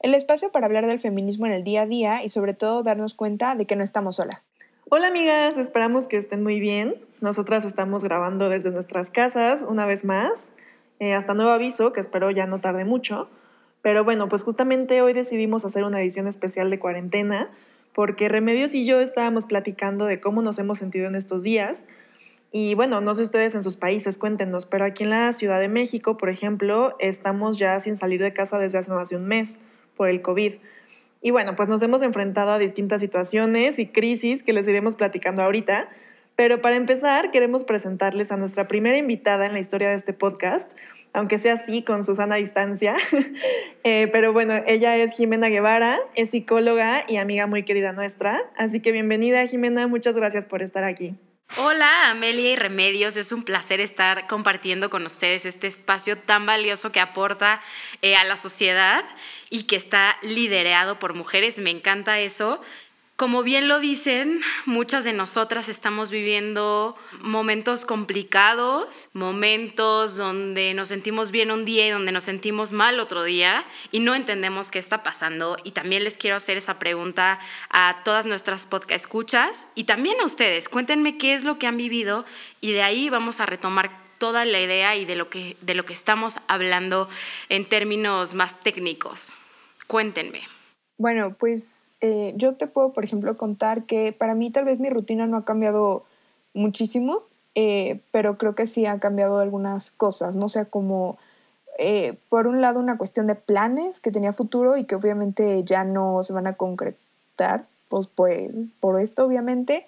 El espacio para hablar del feminismo en el día a día y sobre todo darnos cuenta de que no estamos solas. Hola amigas, esperamos que estén muy bien. Nosotras estamos grabando desde nuestras casas una vez más, eh, hasta nuevo aviso, que espero ya no tarde mucho. Pero bueno, pues justamente hoy decidimos hacer una edición especial de cuarentena, porque Remedios y yo estábamos platicando de cómo nos hemos sentido en estos días. Y bueno, no sé ustedes en sus países, cuéntenos, pero aquí en la Ciudad de México, por ejemplo, estamos ya sin salir de casa desde hace más de un mes por el COVID. Y bueno, pues nos hemos enfrentado a distintas situaciones y crisis que les iremos platicando ahorita. Pero para empezar, queremos presentarles a nuestra primera invitada en la historia de este podcast, aunque sea así, con Susana a distancia. Eh, pero bueno, ella es Jimena Guevara, es psicóloga y amiga muy querida nuestra. Así que bienvenida, Jimena, muchas gracias por estar aquí. Hola, Amelia y Remedios. Es un placer estar compartiendo con ustedes este espacio tan valioso que aporta eh, a la sociedad y que está liderado por mujeres. Me encanta eso. Como bien lo dicen, muchas de nosotras estamos viviendo momentos complicados, momentos donde nos sentimos bien un día y donde nos sentimos mal otro día y no entendemos qué está pasando. Y también les quiero hacer esa pregunta a todas nuestras podcast escuchas y también a ustedes. Cuéntenme qué es lo que han vivido y de ahí vamos a retomar toda la idea y de lo que, de lo que estamos hablando en términos más técnicos. Cuéntenme. Bueno, pues eh, yo te puedo, por ejemplo, contar que para mí tal vez mi rutina no ha cambiado muchísimo, eh, pero creo que sí ha cambiado algunas cosas, ¿no? O sea, como eh, por un lado una cuestión de planes que tenía futuro y que obviamente ya no se van a concretar, pues, pues por esto obviamente,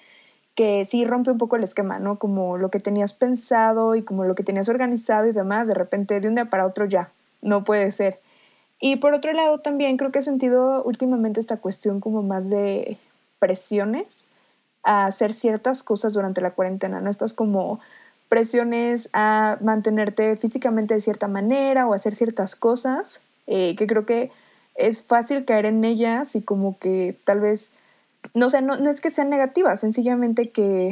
que sí rompe un poco el esquema, ¿no? Como lo que tenías pensado y como lo que tenías organizado y demás, de repente de un día para otro ya, no puede ser. Y por otro lado también creo que he sentido últimamente esta cuestión como más de presiones a hacer ciertas cosas durante la cuarentena, ¿no? Estas como presiones a mantenerte físicamente de cierta manera o hacer ciertas cosas, eh, que creo que es fácil caer en ellas y como que tal vez, no sé, no, no es que sean negativas, sencillamente que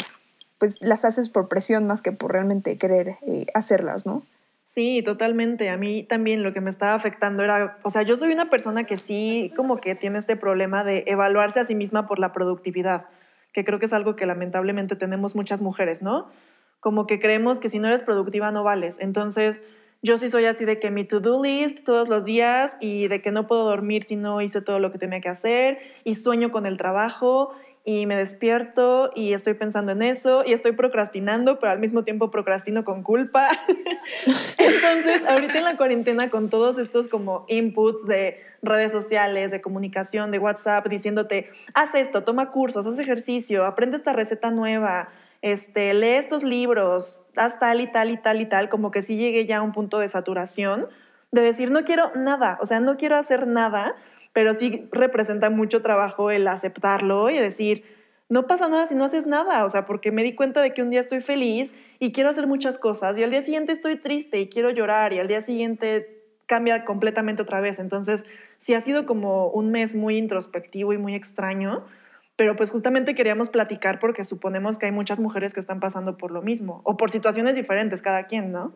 pues las haces por presión más que por realmente querer eh, hacerlas, ¿no? Sí, totalmente. A mí también lo que me estaba afectando era, o sea, yo soy una persona que sí como que tiene este problema de evaluarse a sí misma por la productividad, que creo que es algo que lamentablemente tenemos muchas mujeres, ¿no? Como que creemos que si no eres productiva no vales. Entonces, yo sí soy así de que mi to-do list todos los días y de que no puedo dormir si no hice todo lo que tenía que hacer y sueño con el trabajo y me despierto y estoy pensando en eso y estoy procrastinando, pero al mismo tiempo procrastino con culpa. Entonces, ahorita en la cuarentena con todos estos como inputs de redes sociales, de comunicación, de WhatsApp, diciéndote, haz esto, toma cursos, haz ejercicio, aprende esta receta nueva, este, lee estos libros, haz tal y tal y tal y tal, como que sí llegué ya a un punto de saturación, de decir, no quiero nada, o sea, no quiero hacer nada, pero sí representa mucho trabajo el aceptarlo y decir, no pasa nada si no haces nada, o sea, porque me di cuenta de que un día estoy feliz y quiero hacer muchas cosas y al día siguiente estoy triste y quiero llorar y al día siguiente cambia completamente otra vez. Entonces, sí ha sido como un mes muy introspectivo y muy extraño, pero pues justamente queríamos platicar porque suponemos que hay muchas mujeres que están pasando por lo mismo o por situaciones diferentes cada quien, ¿no?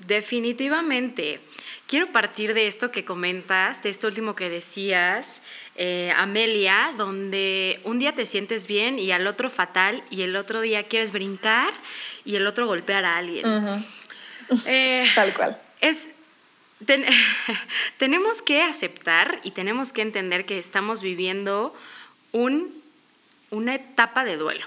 Definitivamente. Quiero partir de esto que comentas, de esto último que decías, eh, Amelia, donde un día te sientes bien y al otro fatal y el otro día quieres brincar y el otro golpear a alguien. Eh, Tal cual. es, ten- tenemos que aceptar y tenemos que entender que estamos viviendo un, una etapa de duelo.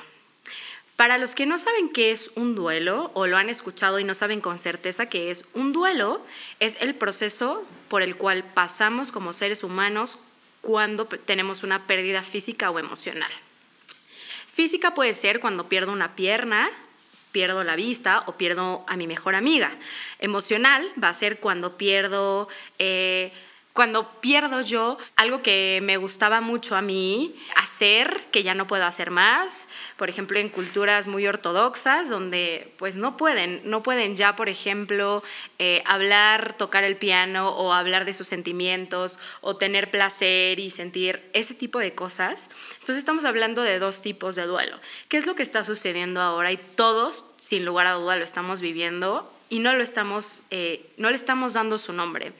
Para los que no saben qué es un duelo o lo han escuchado y no saben con certeza qué es, un duelo es el proceso por el cual pasamos como seres humanos cuando tenemos una pérdida física o emocional. Física puede ser cuando pierdo una pierna, pierdo la vista o pierdo a mi mejor amiga. Emocional va a ser cuando pierdo eh, Cuando pierdo yo algo que me gustaba mucho a mí hacer, que ya no puedo hacer más, por ejemplo, en culturas muy ortodoxas, donde pues no pueden, no pueden ya, por ejemplo, eh, hablar, tocar el piano o hablar de sus sentimientos o tener placer y sentir ese tipo de cosas. Entonces estamos hablando de dos tipos de duelo. ¿Qué es lo que está sucediendo ahora? Y todos, sin lugar a duda, lo estamos viviendo y no lo estamos, eh, no le estamos dando su nombre.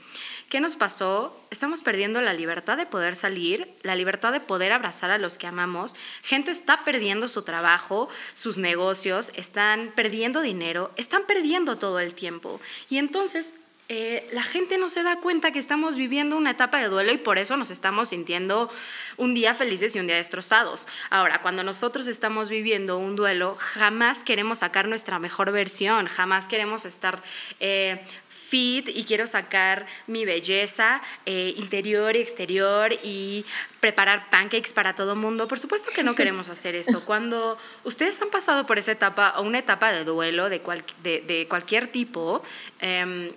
¿Qué nos pasó? Estamos perdiendo la libertad de poder salir, la libertad de poder abrazar a los que amamos. Gente está perdiendo su trabajo, sus negocios, están perdiendo dinero, están perdiendo todo el tiempo. Y entonces eh, la gente no se da cuenta que estamos viviendo una etapa de duelo y por eso nos estamos sintiendo un día felices y un día destrozados. Ahora, cuando nosotros estamos viviendo un duelo, jamás queremos sacar nuestra mejor versión, jamás queremos estar eh, fit y quiero sacar mi belleza eh, interior y exterior y preparar pancakes para todo mundo. Por supuesto que no queremos hacer eso. Cuando ustedes han pasado por esa etapa o una etapa de duelo de, de, cualquier tipo, em,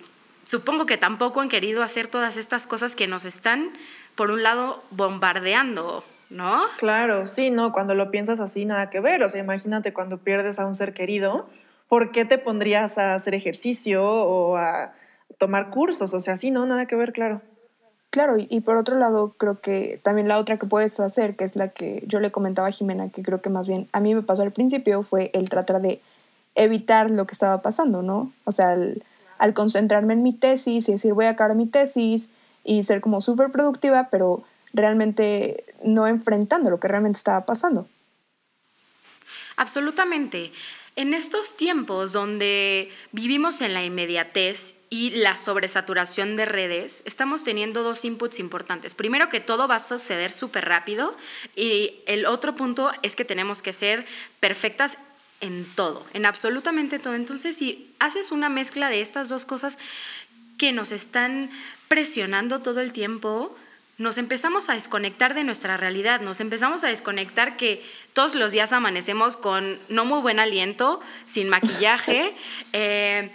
supongo que tampoco han querido hacer todas estas cosas que nos están, por un lado, bombardeando, ¿no? Claro, sí, no, cuando lo piensas así, nada que ver. O sea, imagínate cuando pierdes a un ser querido, ¿por qué te pondrías a hacer ejercicio o a tomar cursos? O sea, sí, no, nada que ver, claro. Claro, y, por otro lado, creo que también la otra que puedes hacer, que es la que yo le comentaba a Jimena, que creo que más bien a mí me pasó al principio, fue el tratar de evitar lo que estaba pasando, ¿no? O sea, el, al concentrarme en mi tesis y decir voy a acabar mi tesis y ser como súper productiva, pero realmente no enfrentando lo que realmente estaba pasando. Absolutamente. En estos tiempos donde vivimos en la inmediatez y la sobresaturación de redes, estamos teniendo dos inputs importantes. Primero que todo va a suceder súper rápido y el otro punto es que tenemos que ser perfectas en todo, en absolutamente todo. Entonces, si haces una mezcla de estas dos cosas que nos están presionando todo el tiempo, nos empezamos a desconectar de nuestra realidad, nos empezamos a desconectar que todos los días amanecemos con no muy buen aliento, sin maquillaje, eh,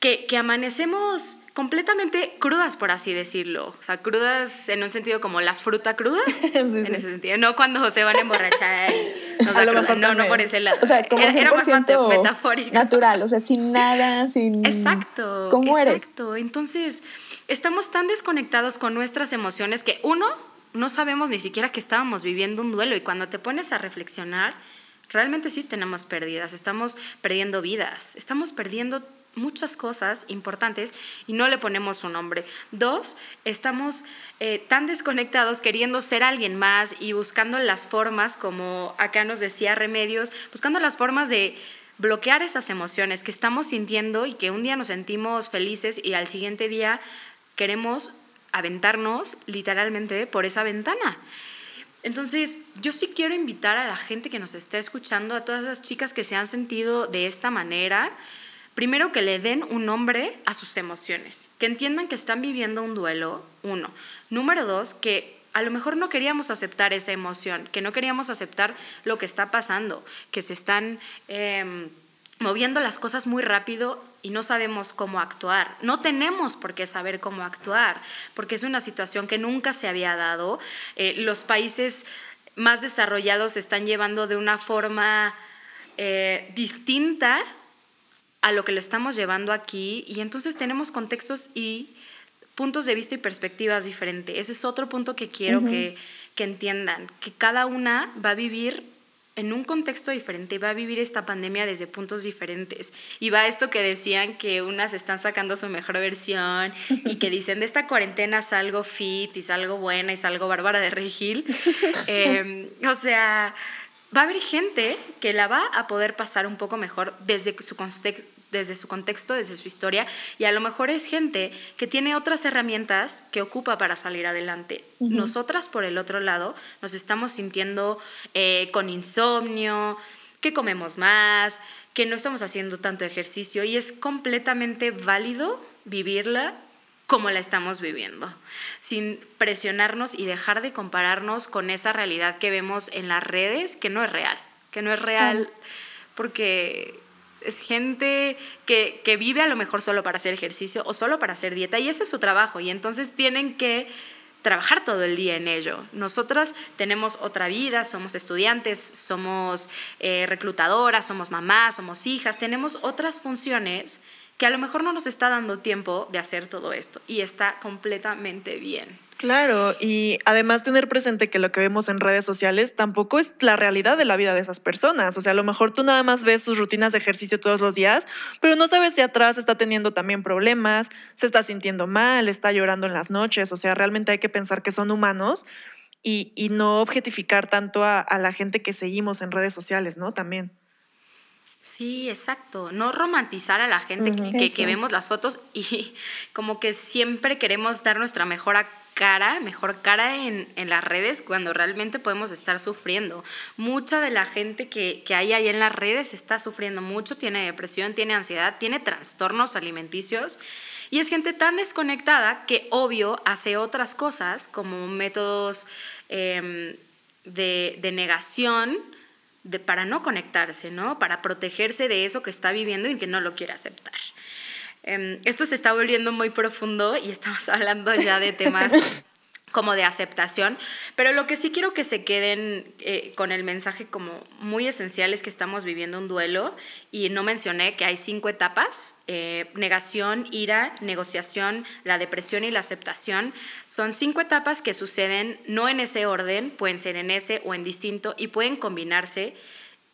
que, que amanecemos completamente crudas, por así decirlo. O sea, crudas en un sentido como la fruta cruda, en ese sentido. No cuando se van a emborrachar no, no por ese lado. O sea, como era, más metafórico. Natural, o sea, sin nada, sin... Exacto. ¿Cómo exacto. Entonces, estamos tan desconectados con nuestras emociones que uno, no sabemos ni siquiera que estábamos viviendo un duelo. Y cuando te pones a reflexionar, realmente sí tenemos pérdidas, estamos perdiendo vidas, estamos perdiendo muchas cosas importantes y no le ponemos un nombre. Dos, estamos eh, tan desconectados queriendo ser alguien más y buscando las formas, como acá nos decía Remedios, buscando las formas de bloquear esas emociones que estamos sintiendo y que un día nos sentimos felices y al siguiente día queremos aventarnos literalmente por esa ventana. Entonces, yo sí quiero invitar a la gente que nos está escuchando, a todas las chicas que se han sentido de esta manera, Primero, que le den un nombre a sus emociones, que entiendan que están viviendo un duelo, uno. Número dos, que a lo mejor no queríamos aceptar esa emoción, que no queríamos aceptar lo que está pasando, que se están em, moviendo las cosas muy rápido y no sabemos cómo actuar. No tenemos por qué saber cómo actuar, porque es una situación que nunca se había dado. Eh, los países más desarrollados se están llevando de una forma eh, distinta a lo que lo estamos llevando aquí y entonces tenemos contextos y puntos de vista y perspectivas diferentes. Ese es otro punto que quiero que, que entiendan, que cada una va a vivir en un contexto diferente, va a vivir esta pandemia desde puntos diferentes. Y va esto que decían que unas están sacando su mejor versión y que dicen de esta cuarentena salgo fit y salgo buena y salgo bárbara de regil. Em, o sea, va a haber gente que la va a poder pasar un poco mejor desde su, desde su contexto, desde su historia, y a lo mejor es gente que tiene otras herramientas que ocupa para salir adelante. Nosotras, por el otro lado, nos estamos sintiendo eh, con insomnio, que comemos más, que no estamos haciendo tanto ejercicio, y es completamente válido vivirla como la estamos viviendo, sin presionarnos y dejar de compararnos con esa realidad que vemos en las redes, que no es real, que no es real porque Es gente que, que vive a lo mejor solo para hacer ejercicio o solo para hacer dieta y ese es su trabajo y entonces tienen que trabajar todo el día en ello. Nosotras tenemos otra vida, somos estudiantes, somos eh, reclutadoras, somos mamás, somos hijas, tenemos otras funciones que a lo mejor no nos está dando tiempo de hacer todo esto y está completamente bien. Claro, y además tener presente que lo que vemos en redes sociales tampoco es la realidad de la vida de esas personas. O sea, a lo mejor tú nada más ves sus rutinas de ejercicio todos los días, pero no sabes si atrás está teniendo también problemas, se está sintiendo mal, está llorando en las noches. O sea, realmente hay que pensar que son humanos y, no objetificar tanto a la gente que seguimos en redes sociales, ¿no? También. Sí, exacto. No romantizar a la gente que, que vemos las fotos y como que siempre queremos dar nuestra mejor cara, mejor cara en, en las redes cuando realmente podemos estar sufriendo. Mucha de la gente que, que hay ahí en las redes está sufriendo mucho, tiene depresión, tiene ansiedad, tiene trastornos alimenticios y es gente tan desconectada que obvio hace otras cosas como métodos em, de, de negación de, para no conectarse, ¿no? Para protegerse de eso que está viviendo y que no lo quiere aceptar. Em, esto se está volviendo muy profundo y estamos hablando ya de temas como de aceptación, pero lo que sí quiero que se queden eh, con el mensaje como muy esencial es que estamos viviendo un duelo y no mencioné que hay cinco etapas, eh, negación, ira, negociación, la depresión y la aceptación. Son cinco etapas que suceden no en ese orden, pueden ser en ese o en distinto y pueden combinarse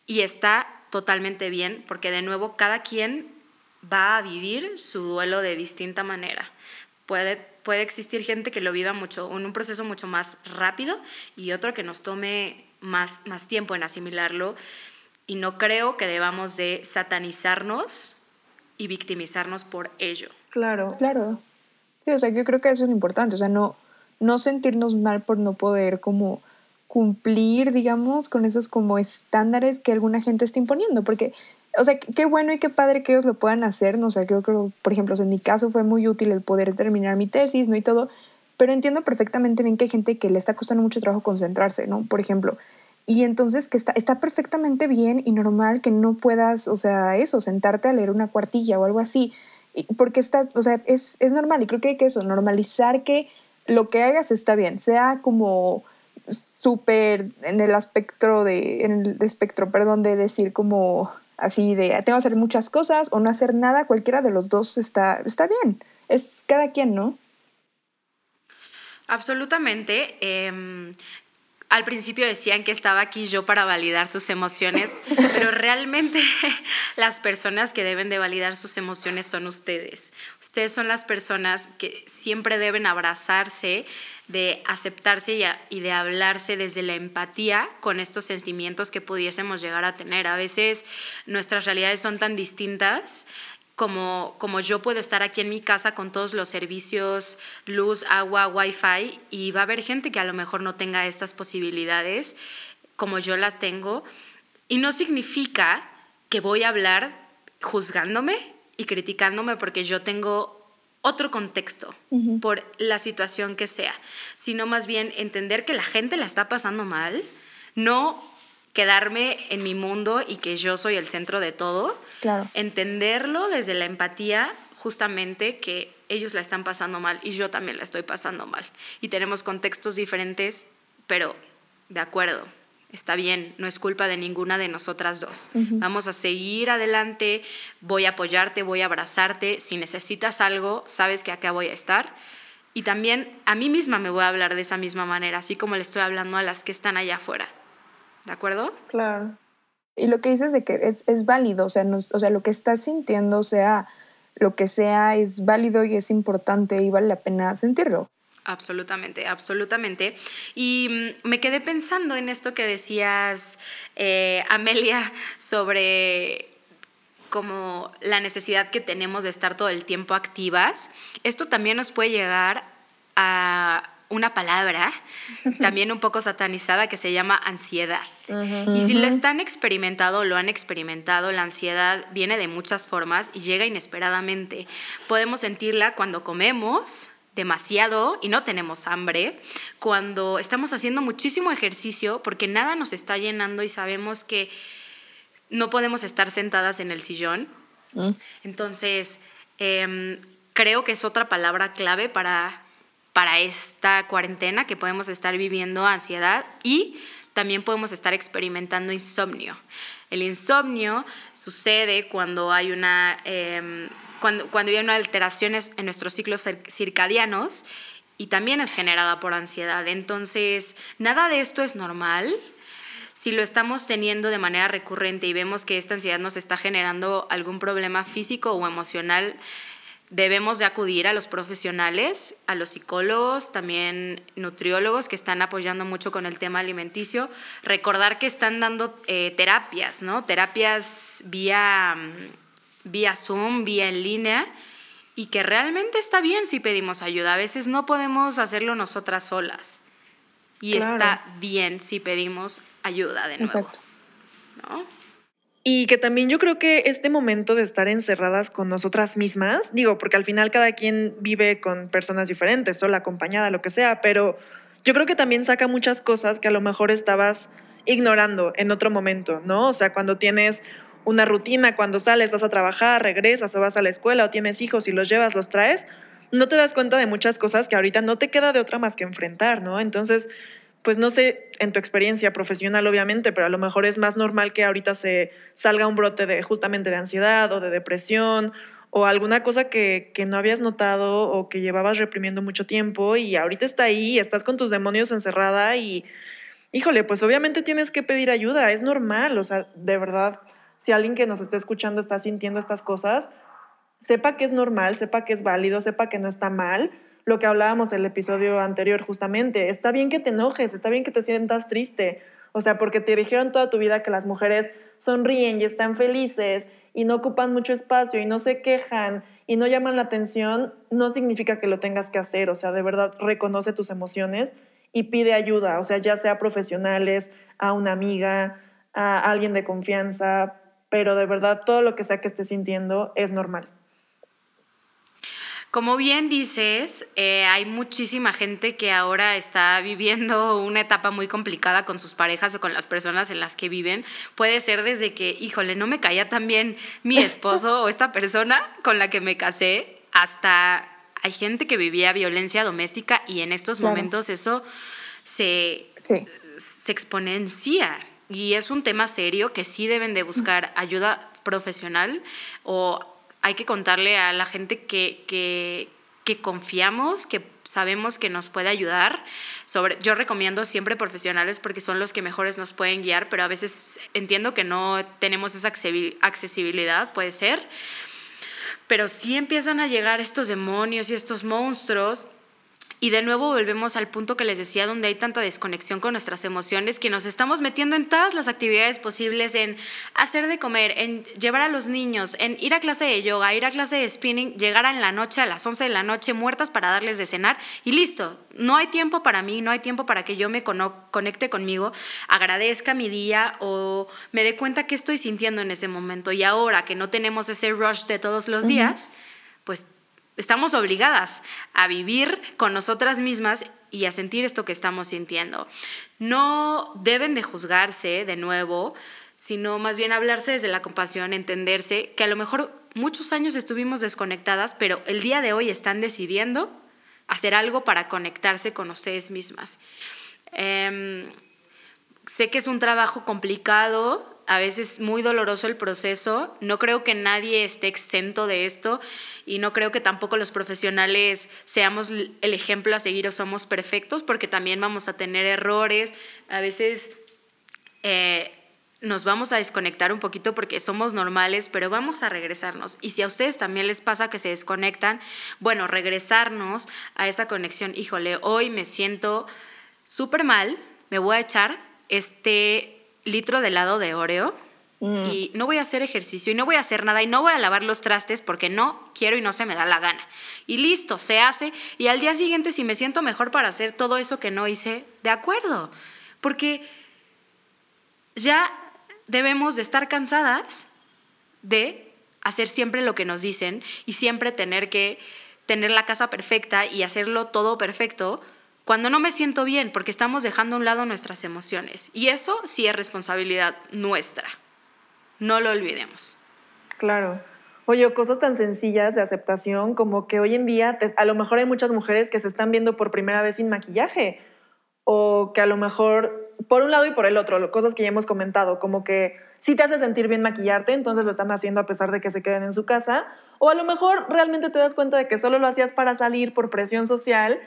y está totalmente bien porque de nuevo cada quien va a vivir su duelo de distinta manera. Puede, puede existir gente que lo viva mucho, en un proceso mucho más rápido y otro que nos tome más, más tiempo en asimilarlo. Y no creo que debamos de satanizarnos y victimizarnos por ello. Claro. Claro. Sí, o sea, yo creo que eso es lo importante, o sea, no, no sentirnos mal por no poder como cumplir, digamos, con esos como estándares que alguna gente está imponiendo, porque, o sea, qué bueno y qué padre que ellos lo puedan hacer, ¿no? O sea, creo que, por ejemplo, en mi caso fue muy útil el poder terminar mi tesis, ¿no? Y todo, pero entiendo perfectamente bien que hay gente que le está costando mucho trabajo concentrarse, ¿no? Por ejemplo, y entonces que está, está perfectamente bien y normal que no puedas, o sea, eso, sentarte a leer una cuartilla o algo así, porque está, o sea, es, es normal y creo que hay que eso, normalizar que lo que hagas está bien, sea como súper en el aspecto de, en el espectro, perdón, de decir como así de tengo que hacer muchas cosas o no hacer nada, cualquiera de los dos está, está bien, es cada quien, ¿no? Absolutamente. em, al principio decían que estaba aquí yo para validar sus emociones, pero realmente las personas que deben de validar sus emociones son ustedes. Ustedes son las personas que siempre deben abrazarse, de aceptarse y, a- y de hablarse desde la empatía con estos sentimientos que pudiésemos llegar a tener. A veces nuestras realidades son tan distintas como, como yo puedo estar aquí en mi casa con todos los servicios, luz, agua, wifi, y va a haber gente que a lo mejor no tenga estas posibilidades como yo las tengo, y no significa que voy a hablar juzgándome y criticándome porque yo tengo otro contexto Ujú. por la situación que sea, sino más bien entender que la gente la está pasando mal, no quedarme en mi mundo y que yo soy el centro de todo, Claro. entenderlo desde la empatía, justamente que ellos la están pasando mal y yo también la estoy pasando mal. Y tenemos contextos diferentes, pero de acuerdo, está bien, no es culpa de ninguna de nosotras dos. Vamos a seguir adelante, voy a apoyarte, voy a abrazarte. Si necesitas algo, sabes que acá voy a estar. Y también a mí misma me voy a hablar de esa misma manera, así como le estoy hablando a las que están allá afuera. ¿De acuerdo? Claro. Y lo que dices de que es, es válido, o sea, nos- o sea, lo que estás sintiendo, sea lo que sea, es válido y es importante y vale la pena sentirlo. Absolutamente, absolutamente. Y mm, me quedé pensando en esto que decías, eh, Amelia, sobre como la necesidad que tenemos de estar todo el tiempo activas. Esto también nos puede llegar a una palabra también un poco satanizada que se llama ansiedad. Y si lo están experimentado lo han experimentado, la ansiedad viene de muchas formas y llega inesperadamente. Podemos sentirla cuando comemos demasiado y no tenemos hambre, cuando estamos haciendo muchísimo ejercicio porque nada nos está llenando y sabemos que no podemos estar sentadas en el sillón. Entonces, em, creo que es otra palabra clave para, para esta cuarentena que podemos estar viviendo ansiedad y también podemos estar experimentando insomnio. El insomnio sucede cuando hay una, em, cuando, cuando hay una alteración en nuestros ciclos circadianos y también es generada por ansiedad. Entonces, nada de esto es normal si lo estamos teniendo de manera recurrente y vemos que esta ansiedad nos está generando algún problema físico o emocional, debemos de acudir a los profesionales, a los psicólogos, también nutriólogos que están apoyando mucho con el tema alimenticio. Recordar que están dando eh, terapias, ¿no? Terapias vía, vía Zoom, vía en línea, y que realmente está bien si pedimos ayuda. A veces no podemos hacerlo nosotras solas. Y está bien si pedimos ayuda de nuevo. Exacto. ¿no? Y que también yo creo que este momento de estar encerradas con nosotras mismas, digo, porque al final cada quien vive con personas diferentes, sola, acompañada, lo que sea, pero yo creo que también saca muchas cosas que a lo mejor estabas ignorando en otro momento, ¿no? O sea, cuando tienes una rutina, cuando sales, vas a trabajar, regresas o vas a la escuela o tienes hijos y los llevas, los traes, no te das cuenta de muchas cosas que ahorita no te queda de otra más que enfrentar, ¿no? Entonces, pues no sé en tu experiencia profesional obviamente, pero a lo mejor es más normal que ahorita se salga un brote de justamente de ansiedad o de depresión o alguna cosa que, que no habías notado o que llevabas reprimiendo mucho tiempo y ahorita está ahí, estás con tus demonios encerrada y, híjole, pues obviamente tienes que pedir ayuda, es normal, o sea, de verdad, si alguien que nos está escuchando está sintiendo estas cosas, sepa que es normal, sepa que es válido, sepa que no está mal lo que hablábamos en el episodio anterior justamente. Está bien que te enojes, está bien que te sientas triste. O sea, porque te dijeron toda tu vida que las mujeres sonríen y están felices y no ocupan mucho espacio y no se quejan y no llaman la atención, no significa que lo tengas que hacer. O sea, de verdad reconoce tus emociones y pide ayuda. O sea, ya sea profesionales, a una amiga, a alguien de confianza, pero de verdad todo lo que sea que estés sintiendo es normal. Como bien dices, eh, hay muchísima gente que ahora está viviendo una etapa muy complicada con sus parejas o con las personas en las que viven. Puede ser desde que, híjole, no me caía tan bien mi esposo o esta persona con la que me casé, hasta hay gente que vivía violencia doméstica y en estos momentos eso se, se exponencia. Y es un tema serio que sí deben de buscar ayuda profesional o hay que contarle a la gente que, que, confiamos, que sabemos que nos puede ayudar. Sobre, yo recomiendo siempre profesionales porque son los que mejores nos pueden guiar, pero a veces entiendo que no tenemos esa accesibilidad, puede ser. Pero sí empiezan a llegar estos demonios y estos monstruos y de nuevo volvemos al punto que les decía, donde hay tanta desconexión con nuestras emociones, que nos estamos metiendo en todas las actividades posibles, en hacer de comer, en llevar a los niños, en ir a clase de yoga, ir a clase de spinning, llegar en la noche a las 11 de la noche muertas para darles de cenar y listo. No hay tiempo para mí, no hay tiempo para que yo me conecte conmigo, agradezca mi día o me dé cuenta qué estoy sintiendo en ese momento. Y ahora que no tenemos ese rush de todos los días, pues estamos obligadas a vivir con nosotras mismas y a sentir esto que estamos sintiendo. No deben de juzgarse de nuevo, sino más bien hablarse desde la compasión, entenderse que a lo mejor muchos años estuvimos desconectadas, pero el día de hoy están decidiendo hacer algo para conectarse con ustedes mismas. Em, sé que es un trabajo complicado, a veces muy doloroso el proceso. No creo que nadie esté exento de esto y no creo que tampoco los profesionales seamos el ejemplo a seguir o somos perfectos porque también vamos a tener errores. A veces eh, nos vamos a desconectar un poquito porque somos normales, pero vamos a regresarnos. Y si a ustedes también les pasa que se desconectan, bueno, regresarnos a esa conexión. Híjole, hoy me siento súper mal, me voy a echar este litro de helado de Oreo mm. y no voy a hacer ejercicio y no voy a hacer nada y no voy a lavar los trastes porque no quiero y no se me da la gana. Y listo, se hace. Y al día siguiente, si me siento mejor para hacer todo eso que no hice, de acuerdo. Porque ya debemos de estar cansadas de hacer siempre lo que nos dicen y siempre tener que tener la casa perfecta y hacerlo todo perfecto cuando no me siento bien, porque estamos dejando a un lado nuestras emociones. Y eso sí es responsabilidad nuestra. No lo olvidemos. Claro. Oye, cosas tan sencillas de aceptación como que hoy en día a lo mejor hay muchas mujeres que se están viendo por primera vez sin maquillaje o que a lo mejor por un lado y por el otro, cosas que ya hemos comentado, como que sí te hace sentir bien maquillarte, entonces lo están haciendo a pesar de que se queden en su casa, o a lo mejor realmente te das cuenta de que solo lo hacías para salir por presión social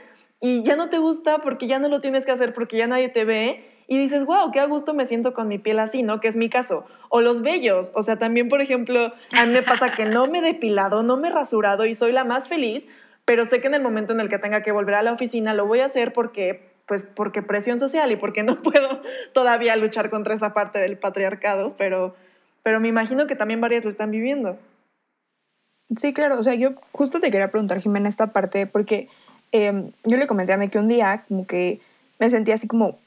y ya no te gusta porque ya no lo tienes que hacer porque ya nadie te ve y dices, wow, qué a gusto me siento con mi piel así, ¿no? Que es mi caso. O los vellos, o sea, también, por ejemplo, a mí me pasa que no me he depilado, no me he rasurado y soy la más feliz, pero sé que en el momento en el que tenga que volver a la oficina lo voy a hacer porque, pues, porque presión social y porque no puedo todavía luchar contra esa parte del patriarcado, pero, pero me imagino que también varias lo están viviendo. Sí, claro. O sea, yo justo te quería preguntar, Jimena, esta parte, porque eh, yo le comenté a mí que un día como que me sentía así como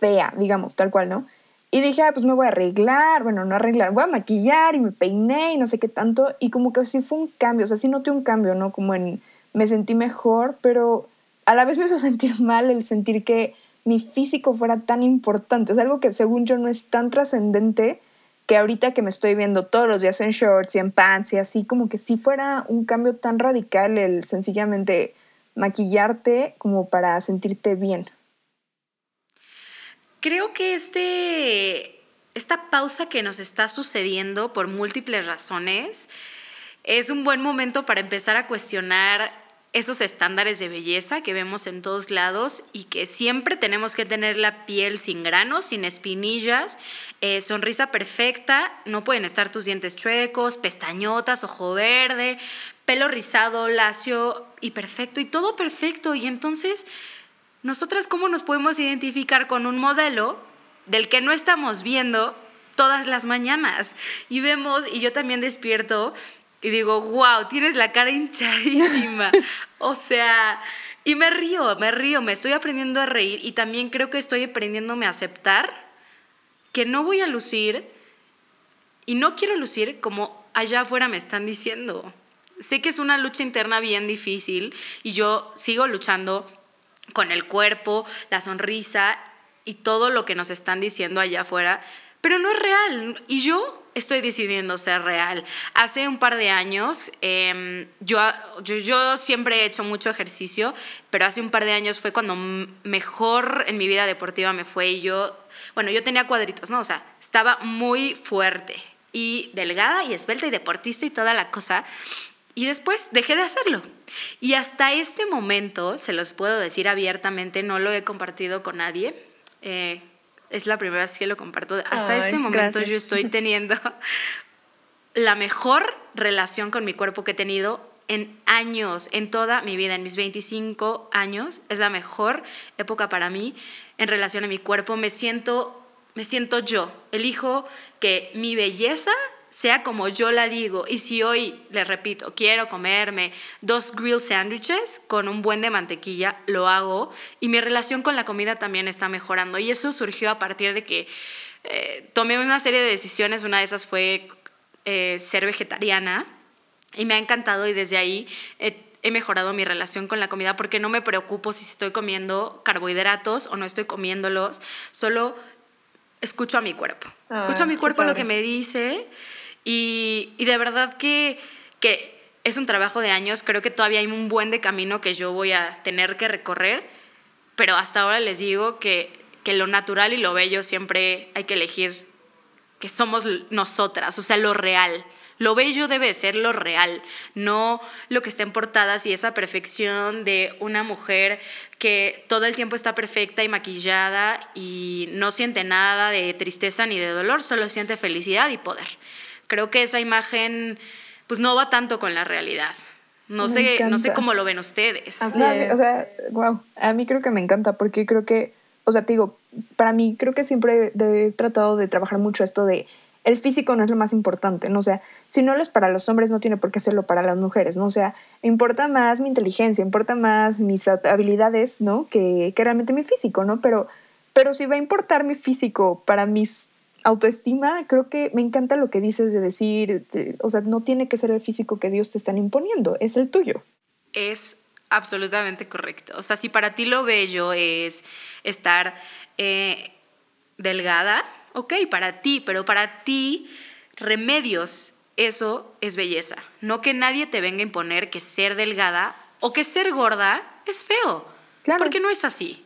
fea, digamos, tal cual, ¿no? Y dije, ah, pues me voy a arreglar, bueno, no arreglar, voy a maquillar y me peiné y no sé qué tanto. Y como que sí fue un cambio, o sea, sí noté un cambio, ¿no? Como en, me sentí mejor, pero a la vez me hizo sentir mal el sentir que mi físico fuera tan importante. Es algo que según yo no es tan trascendente que ahorita que me estoy viendo todos los días en shorts y en pants y así, como que si fuera un cambio tan radical el sencillamente maquillarte como para sentirte bien. Creo que este, esta pausa que nos está sucediendo por múltiples razones es un buen momento para empezar a cuestionar esos estándares de belleza que vemos en todos lados y que siempre tenemos que tener la piel sin granos, sin espinillas, eh, sonrisa perfecta, no pueden estar tus dientes chuecos, pestañotas, ojo verde, pelo rizado, lacio y perfecto, y todo perfecto. Y entonces, nosotras cómo nos podemos identificar con un modelo del que no estamos viendo todas las mañanas y vemos, y yo también despierto y digo, wow, tienes la cara hinchadísima. o sea, y me río, me río, me estoy aprendiendo a reír y también creo que estoy aprendiéndome a aceptar que no voy a lucir y no quiero lucir como allá afuera me están diciendo. Sé que es una lucha interna bien difícil y yo sigo luchando con el cuerpo, la sonrisa y todo lo que nos están diciendo allá afuera, pero no es real. Y yo estoy decidiendo ser real. Hace un par de años, eh, yo, yo, yo, siempre he hecho mucho ejercicio, pero hace un par de años fue cuando mejor en mi vida deportiva me fue y yo, bueno, yo tenía cuadritos, ¿no? O sea, estaba muy fuerte y delgada y esbelta y deportista y toda la cosa. Y después dejé de hacerlo. Y hasta este momento, se los puedo decir abiertamente, no lo he compartido con nadie. Eh, es la primera vez que lo comparto. Hasta Ay, este momento gracias. yo estoy teniendo la mejor relación con mi cuerpo que he tenido en años, en toda mi vida, en mis 25 años. Es la mejor época para mí en relación a mi cuerpo. Me siento, me siento yo. Elijo que mi belleza sea como yo la digo. Y si hoy, les repito, quiero comerme dos grill sandwiches con un buen de mantequilla, lo hago. Y mi relación con la comida también está mejorando. Y eso surgió a partir de que eh, tomé una serie de decisiones. Una de esas fue eh, ser vegetariana. Y me ha encantado y desde ahí he, he mejorado mi relación con la comida porque no me preocupo si estoy comiendo carbohidratos o no estoy comiéndolos. Solo escucho a mi cuerpo. Ay, escucho a mi cuerpo lo que me dice y, y de verdad que, que es un trabajo de años. Creo que todavía hay un buen de camino que yo voy a tener que recorrer, pero hasta ahora les digo que, que lo natural y lo bello siempre hay que elegir que somos nosotras, o sea, lo real. Lo bello debe ser lo real, no lo que está en portadas y esa perfección de una mujer que todo el tiempo está perfecta y maquillada y no siente nada de tristeza ni de dolor, solo siente felicidad y poder. Creo que esa imagen pues no va tanto con la realidad. No Me sé, no sé cómo lo ven ustedes. Así No, a mí- es. o sea, wow, a mí creo que me encanta porque creo que, o sea, te digo, para mí creo que siempre he tratado de trabajar mucho esto de el físico no es lo más importante, ¿no? O sea, si no lo es para los hombres, no tiene por qué serlo para las mujeres, ¿no? O sea, importa más mi inteligencia, importa más mis habilidades, ¿no? Que, que realmente mi físico, ¿no? Pero, pero si va a importar mi físico para mis autoestima, creo que me encanta lo que dices de decir, de- o sea, no tiene que ser el físico que Dios te están imponiendo, es el tuyo. es absolutamente correcto. O sea, si para ti lo bello es estar eh, delgada, ok, para ti, pero para ti remedios, eso es belleza. No que nadie te venga a imponer que ser delgada o que ser gorda es feo. Claro. Porque no es así.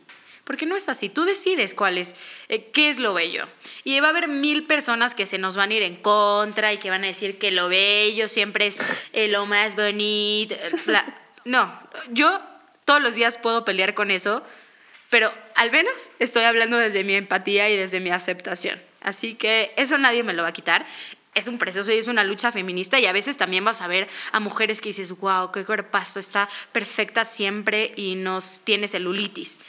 Porque no es así. Tú decides cuál es, eh, qué es lo bello. Y va a haber mil personas que se nos van a ir en contra y que van a decir que lo bello siempre es eh, lo más bonito. eh. No, yo todos los días puedo pelear con eso, pero al menos estoy hablando desde mi empatía y desde mi aceptación. Así que eso nadie me lo va a quitar. Es un proceso y es una lucha feminista y a veces también vas a ver a mujeres que dices, wow, qué cuerpazo, está perfecta siempre y nos tiene celulitis.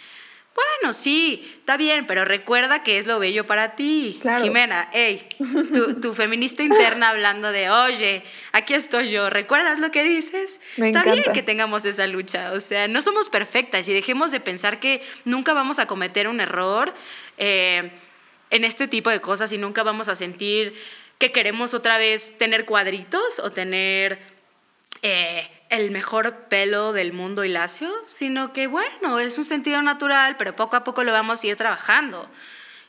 Bueno, sí, está bien, pero recuerda que es lo bello para ti. Claro. Jimena, hey, tu, tu feminista interna hablando de, oye, aquí estoy yo, ¿recuerdas lo que dices? Me está bien que tengamos esa lucha, o sea, no somos perfectas y dejemos de pensar que nunca vamos a cometer un error eh, en este tipo de cosas y nunca vamos a sentir que queremos otra vez tener cuadritos o tener eh, el mejor pelo del mundo y lacio, sino que bueno, es un sentido natural, pero poco a poco lo vamos a ir trabajando.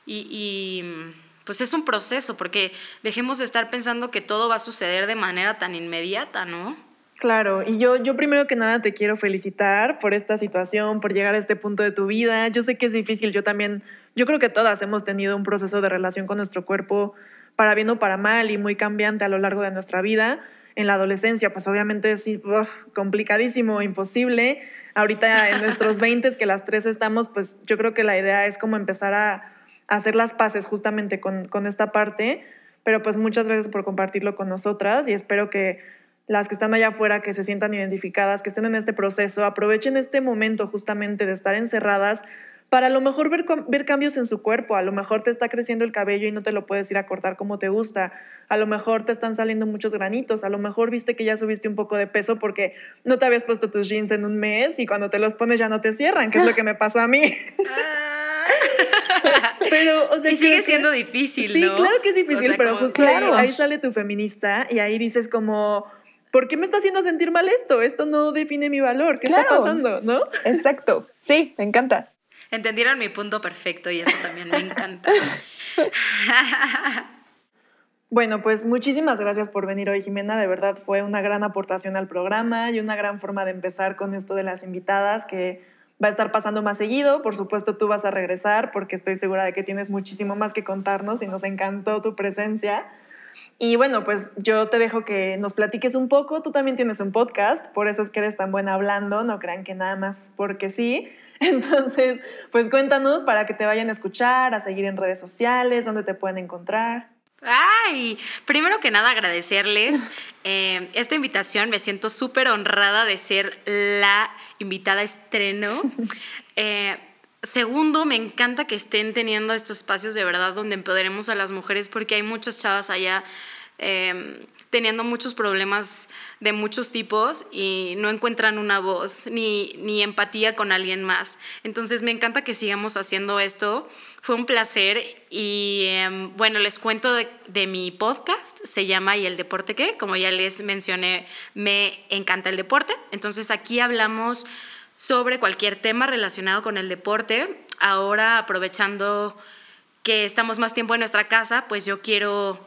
Y, y, pues es un proceso, porque dejemos de estar pensando que todo va a suceder de manera tan inmediata, ¿no? Claro, y yo, yo primero que nada te quiero felicitar por esta situación, por llegar a este punto de tu vida. Yo sé que es difícil, yo también, yo creo que todas hemos tenido un proceso de relación con nuestro cuerpo, para bien o para mal, y muy cambiante a lo largo de nuestra vida. En la adolescencia, pues obviamente es uf, complicadísimo, imposible. Ahorita en nuestros 20 que las tres estamos, pues yo creo que la idea es como empezar a, a hacer las paces justamente con, con esta parte. Pero pues muchas gracias por compartirlo con nosotras y espero que las que están allá afuera, que se sientan identificadas, que estén en este proceso, aprovechen este momento justamente de estar encerradas para a lo mejor ver, ver, cambios en su cuerpo. A lo mejor te está creciendo el cabello y no te lo puedes ir a cortar como te gusta. A lo mejor te están saliendo muchos granitos. A lo mejor viste que ya subiste un poco de peso porque no te habías puesto tus jeans en un mes y cuando te los pones ya no te cierran, que es lo que me pasó a mí. pero, o sea, y sigue que, siendo difícil, sí, ¿no? claro que es difícil, o sea, pero como, justo claro. ahí, ahí sale tu feminista y ahí dices como, ¿por qué me está haciendo sentir mal esto? Esto no define mi valor. ¿Qué Claro. está pasando? ¿No? Exacto. Sí, me encanta. Entendieron mi punto perfecto y eso también me encanta. Bueno, pues muchísimas gracias por venir hoy, Jimena. De verdad fue una gran aportación al programa y una gran forma de empezar con esto de las invitadas que va a estar pasando más seguido. Por supuesto, tú vas a regresar porque estoy segura de que tienes muchísimo más que contarnos y nos encantó tu presencia. Y bueno, pues yo te dejo que nos platiques un poco. Tú también tienes un podcast, por eso es que eres tan buena hablando. No crean que nada más porque sí. Entonces, pues cuéntanos para que te vayan a escuchar, a seguir en redes sociales, dónde te pueden encontrar. Ay, primero que nada agradecerles eh, esta invitación. Me siento súper honrada de ser la invitada estreno. Eh, segundo, me encanta que estén teniendo estos espacios de verdad donde empoderemos a las mujeres porque hay muchas chavas allá eh, teniendo muchos problemas de muchos tipos y no encuentran una voz ni, ni empatía con alguien más. Entonces me encanta que sigamos haciendo esto. Fue un placer y eh, bueno, les cuento de, de, mi podcast, se llama ¿Y el deporte qué? Como ya les mencioné, me encanta el deporte. Entonces aquí hablamos sobre cualquier tema relacionado con el deporte. Ahora aprovechando que estamos más tiempo en nuestra casa, pues yo quiero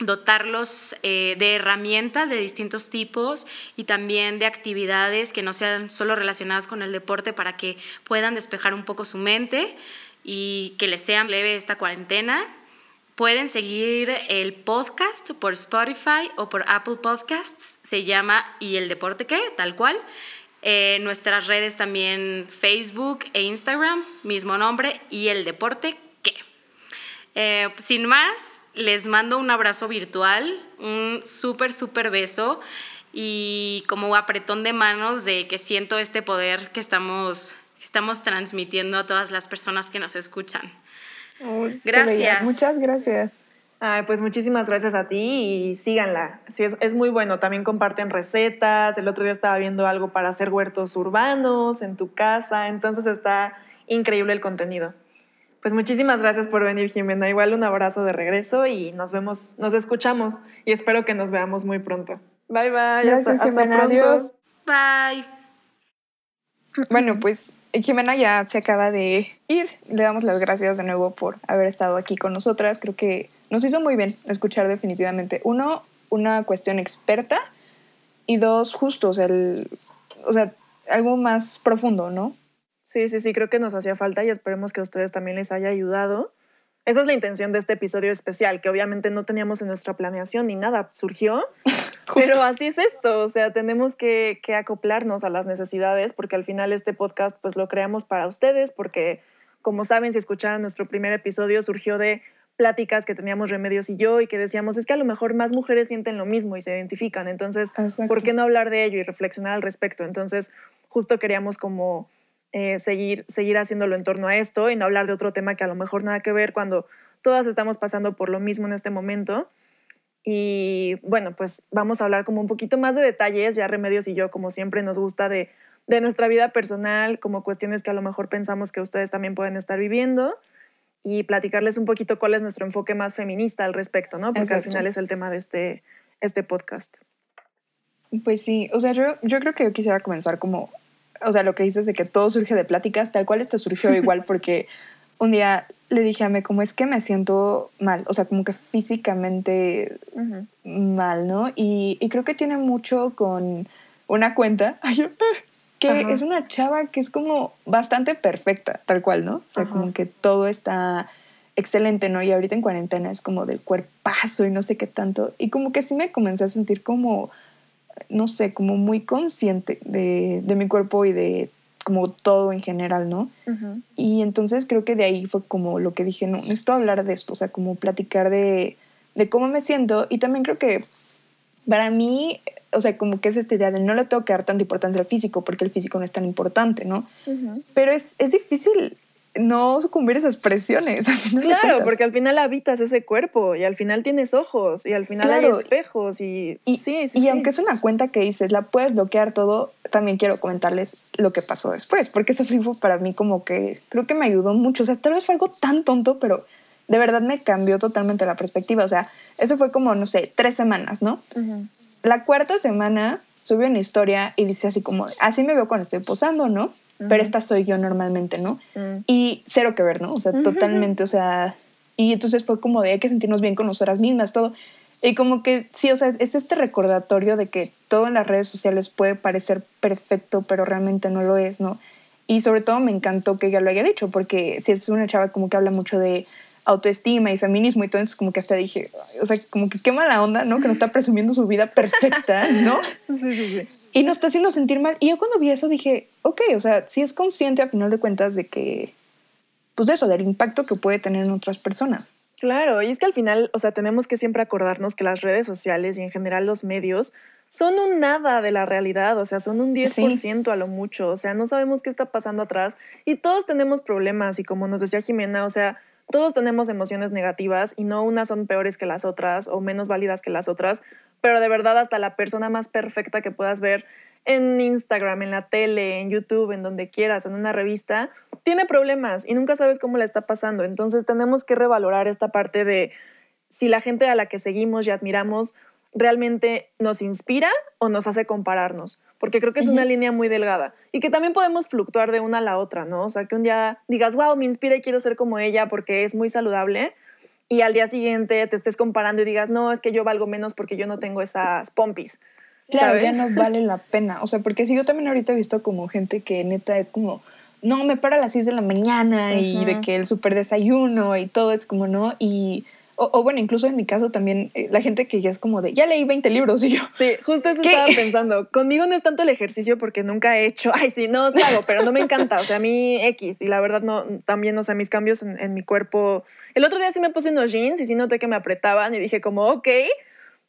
dotarlos eh, de herramientas de distintos tipos y también de actividades que no sean solo relacionadas con el deporte para que puedan despejar un poco su mente y que les sea leve esta cuarentena. Pueden seguir el podcast por Spotify o por Apple Podcasts. Se llama ¿Y el deporte qué? Tal cual. Eh, nuestras redes también Facebook e Instagram, mismo nombre, ¿Y el deporte qué? Eh, sin más, les mando un abrazo virtual, un súper, súper beso y como apretón de manos de que siento este poder que estamos, que estamos transmitiendo a todas las personas que nos escuchan. Gracias. Muchas gracias. Ay, pues muchísimas gracias a ti y síganla. Sí, es, es, muy bueno. También comparten recetas. El otro día estaba viendo algo para hacer huertos urbanos en tu casa. Entonces está increíble el contenido. Pues muchísimas gracias por venir, Jimena. Igual un abrazo de regreso y nos vemos, nos escuchamos y espero que nos veamos muy pronto. Bye, bye. Gracias, hasta, hasta pronto. Adiós. Bye. Bueno, pues Jimena ya se acaba de ir. Le damos las gracias de nuevo por haber estado aquí con nosotras. Creo que nos hizo muy bien escuchar definitivamente, uno, una cuestión experta y dos, justos, el, o sea, algo más profundo, ¿no? Sí, sí, sí, creo que nos hacía falta y esperemos que a ustedes también les haya ayudado. Esa es la intención de este episodio especial, que obviamente no teníamos en nuestra planeación ni nada, surgió. Pero así es esto, o sea, tenemos que, que, acoplarnos a las necesidades porque al final este podcast pues lo creamos para ustedes porque como saben, si escucharon nuestro primer episodio, surgió de pláticas que teníamos Remedios y yo y que decíamos, es que a lo mejor más mujeres sienten lo mismo y se identifican, entonces, Exacto. ¿por qué no hablar de ello y reflexionar al respecto? Entonces, justo queríamos como eh, seguir, seguir haciéndolo en torno a esto y no hablar de otro tema que a lo mejor nada que ver cuando todas estamos pasando por lo mismo en este momento. Y bueno, pues vamos a hablar como un poquito más de detalles, ya Remedios y yo, como siempre, nos gusta de, de nuestra vida personal, como cuestiones que a lo mejor pensamos que ustedes también pueden estar viviendo y platicarles un poquito cuál es nuestro enfoque más feminista al respecto, ¿no? Porque Exacto. al final es el tema de este, este podcast. Pues sí, o sea, yo, yo creo que yo quisiera comenzar como, o sea, lo que dices de que todo surge de pláticas, tal cual esto surgió igual porque un día le dije a me como es que me siento mal, o sea, como que físicamente uh -huh. mal, ¿no? Y, y, creo que tiene mucho con una cuenta que es una chava que es como bastante perfecta, tal cual, ¿no? O sea, como que todo está excelente, ¿no? Y ahorita en cuarentena es como del cuerpazo y no sé qué tanto. Y como que sí me comencé a sentir como, no sé, como muy consciente de, de mi cuerpo y de como todo en general, ¿no? Uh -huh. Y entonces creo que de ahí fue como lo que dije, no, necesito hablar de esto, o sea, como platicar de, de cómo me siento y también creo que para mí, o sea, como que es esta idea de no le tengo que dar tanta importancia al físico porque el físico no es tan importante, ¿no? Uh -huh. Pero es, es difícil no sucumbir a esas presiones. Claro, porque al final habitas ese cuerpo y al final tienes ojos y al final claro. hay espejos y, y sí, sí. Y sí. aunque es una cuenta que dices, la puedes bloquear todo, también quiero comentarles lo que pasó después, porque eso sí fue para mí como que creo que me ayudó mucho. O sea, tal vez fue algo tan tonto, pero de verdad me cambió totalmente la perspectiva. O sea, eso fue como, no sé, tres semanas, ¿no? Uh -huh. La cuarta semana subió una historia y dice así como, así me veo cuando estoy posando, ¿no? Uh -huh. Pero esta soy yo normalmente, ¿no? Uh -huh. Y cero que ver, ¿no? O sea, uh -huh. totalmente, o sea, y entonces fue como de hay que sentirnos bien con nosotras mismas, todo. Y como que sí, o sea, es este recordatorio de que todo en las redes sociales puede parecer perfecto, pero realmente no lo es, ¿no? Y sobre todo me encantó que ella lo haya dicho, porque si es una chava como que habla mucho de autoestima y feminismo y todo, entonces como que hasta dije, o sea, como que qué mala onda, ¿no? Que nos está presumiendo su vida perfecta, ¿no? Sí, sí, sí. Y nos está haciendo sentir mal. Y yo cuando vi eso dije, ok, o sea, sí es consciente a final de cuentas de que, pues de eso, del impacto que puede tener en otras personas. Claro, y es que al final, o sea, tenemos que siempre acordarnos que las redes sociales y en general los medios son un nada de la realidad, o sea, son un 10% sí. a lo mucho, o sea, no sabemos qué está pasando atrás y todos tenemos problemas y como nos decía Jimena, o sea, todos tenemos emociones negativas y no unas son peores que las otras o menos válidas que las otras, pero de verdad hasta la persona más perfecta que puedas ver en Instagram, en la tele, en YouTube, en donde quieras, en una revista, tiene problemas y nunca sabes cómo le está pasando. Entonces tenemos que revalorar esta parte de si la gente a la que seguimos y admiramos realmente nos inspira o nos hace compararnos, porque creo que es uh -huh. una línea muy delgada y que también podemos fluctuar de una a la otra, ¿no? O sea, que un día digas, wow, me inspira y quiero ser como ella porque es muy saludable, y al día siguiente te estés comparando y digas, no, es que yo valgo menos porque yo no tengo esas pompis. Claro, ¿sabes? ya no vale la pena. O sea, porque si yo también ahorita he visto como gente que neta es como, no, me para a las 6 de la mañana uh -huh. y de que el súper desayuno y todo es como, no, y o, o, bueno, incluso en mi caso también, eh, la gente que ya es como de, ya leí 20 libros y yo. Sí, justo eso ¿qué? estaba pensando. Conmigo no es tanto el ejercicio porque nunca he hecho, ay, sí, no, sí hago, pero no me encanta. O sea, a mí X. Y la verdad, no, también, o sea, mis cambios en, en mi cuerpo. El otro día sí me puse unos jeans y sí noté que me apretaban y dije, como, ok,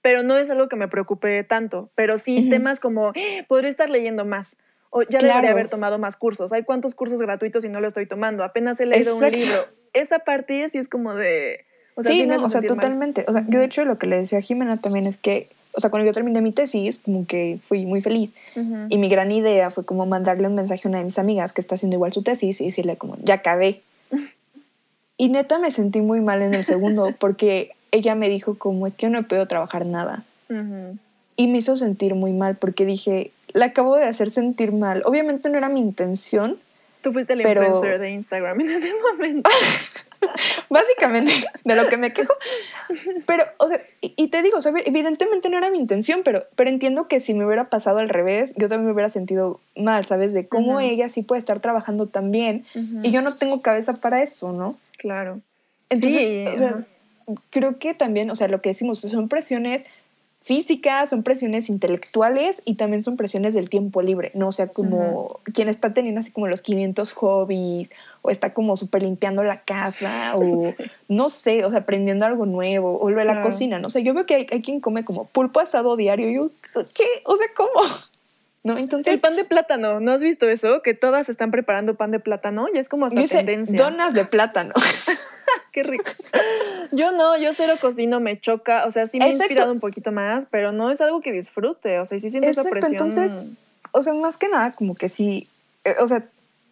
pero no es algo que me preocupe tanto. Pero sí uh -huh. temas como, eh, podría estar leyendo más. O ya claro. debería haber tomado más cursos. Hay cuántos cursos gratuitos y no lo estoy tomando. Apenas he leído Exacto. un libro. Esa parte sí es como de o sea, sí, no, o sea, totalmente. Mal. O sea, yo de hecho lo que le decía a Jimena también es que, o sea, cuando yo terminé mi tesis, como que fui muy feliz. Uh -huh. Y mi gran idea fue como mandarle un mensaje a una de mis amigas que está haciendo igual su tesis y decirle como, ya acabé. y neta me sentí muy mal en el segundo porque ella me dijo como, es que yo no puedo trabajar nada. Uh -huh. Y me hizo sentir muy mal porque dije, la acabo de hacer sentir mal. Obviamente no era mi intención, Tú fuiste el Pero- influencer de Instagram en ese momento. Básicamente, de lo que me quejo. Pero, o sea, y, y te digo, o sea, evidentemente no era mi intención, pero, pero entiendo que si me hubiera pasado al revés, yo también me hubiera sentido mal, ¿sabes? De cómo ella sí puede estar trabajando tan bien y yo no tengo cabeza para eso, ¿no? Claro. Entonces, Sí, o sea, ajá. creo que también, o sea, lo que decimos son presiones físicas, son presiones intelectuales y también son presiones del tiempo libre, ¿no? O sea, como quien está teniendo así como los 500 hobbies o está como súper limpiando la casa o no sé, o sea, aprendiendo algo nuevo o lo de la cocina, ¿no? O sea, yo veo que hay, hay quien come como pulpo asado diario y yo, ¿qué? O sea, ¿cómo? ¿No? Entonces, El pan de plátano, ¿no has visto eso? Que todas están preparando pan de plátano y es como hasta yo hice tendencia. donas de plátano. Qué rico. Yo no, yo cero cocino, me choca. O sea, sí me he Exacto. inspirado un poquito más, pero no es algo que disfrute. O sea, sí siento esa presión. entonces- o sea, más que nada, como que sí, eh, o sea,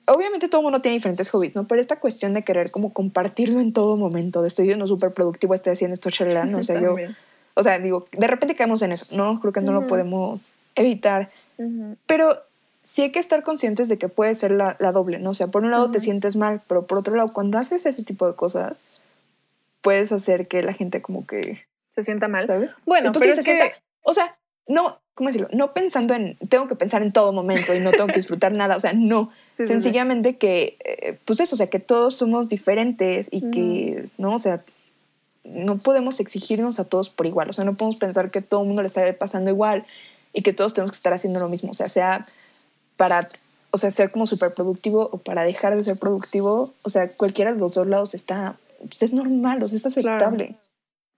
obviamente todo el mundo tiene diferentes hobbies, ¿no? Pero esta cuestión de querer como compartirlo en todo momento, de estoy siendo súper productivo, estoy haciendo esto, chalala, o sea, yo, o sea, digo, de repente caemos en eso, no, creo que no lo podemos evitar, Pero sí hay que estar conscientes de que puede ser la, la doble, ¿no? O sea, por un lado te sientes mal, pero por otro lado, cuando haces ese tipo de cosas, puedes hacer que la gente como que Se sienta mal. ¿sabes? Bueno, Entonces, pero es se que... sienta- o sea, no, ¿cómo decirlo? No pensando en, tengo que pensar en todo momento y no tengo que disfrutar nada, o sea, no. Sí, sí, sí. Sencillamente que, eh, pues eso, o sea, que todos somos diferentes y que, ¿no? O sea, no podemos exigirnos a todos por igual, o sea, no podemos pensar que todo el mundo le está pasando igual y que todos tenemos que estar haciendo lo mismo, o sea, sea para, o sea, ser como súper productivo o para dejar de ser productivo, o sea, cualquiera de los dos lados está, pues es normal, o sea, es Claro. aceptable.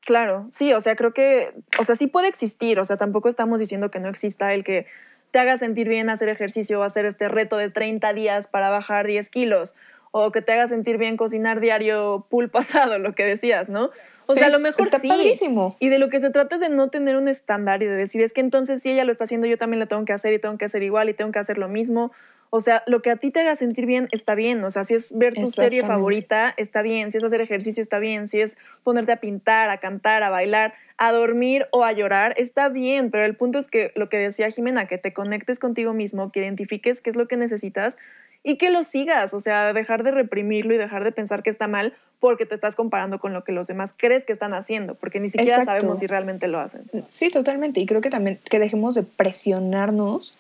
Claro, sí, o sea, creo que, o sea, sí puede existir, o sea, tampoco estamos diciendo que no exista el que te haga sentir bien hacer ejercicio o hacer este reto de 30 días para bajar 10 kilos, o que te haga sentir bien cocinar diario pulpo asado, lo que decías, ¿no? O sea, a lo mejor está sí. padrísimo. Y de lo que se trata es de no tener un estándar y de decir, es que entonces si ella lo está haciendo, yo también lo tengo que hacer y tengo que hacer igual y tengo que hacer lo mismo. O sea, lo que a ti te haga sentir bien está bien. O sea, si es ver tu serie favorita, está bien. Si es hacer ejercicio, está bien. Si es ponerte a pintar, a cantar, a bailar, a dormir o a llorar, está bien. Pero el punto es que lo que decía Jimena, que te conectes contigo mismo, que identifiques qué es lo que necesitas y que lo sigas. O sea, dejar de reprimirlo y dejar de pensar que está mal porque te estás comparando con lo que los demás crees que están haciendo, porque ni siquiera Exacto. sabemos si realmente lo hacen. Sí, totalmente. Y creo que también que dejemos de presionarnos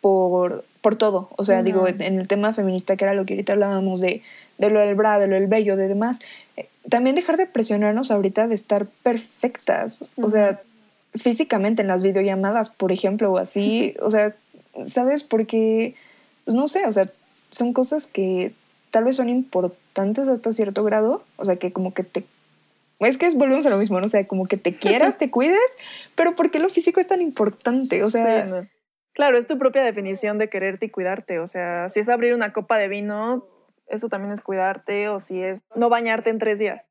por, por todo. O sea, Ujú. digo, en el tema feminista, que era lo que ahorita hablábamos de, de lo del bra, de lo del bello, de demás, eh, también dejar de presionarnos ahorita de estar perfectas. O sea, físicamente en las videollamadas, por ejemplo, o así. O sea, ¿sabes? Porque, pues, no sé, o sea, son cosas que tal vez son importantes hasta cierto grado. O sea, que como que te es que volvemos a lo mismo, ¿no? O sea, como que te quieras, te cuides, pero ¿por qué lo físico es tan importante? O sea, Sí, no. Claro, es tu propia definición de quererte y cuidarte. O sea, si es abrir una copa de vino, eso también es cuidarte, o si es no bañarte en tres días.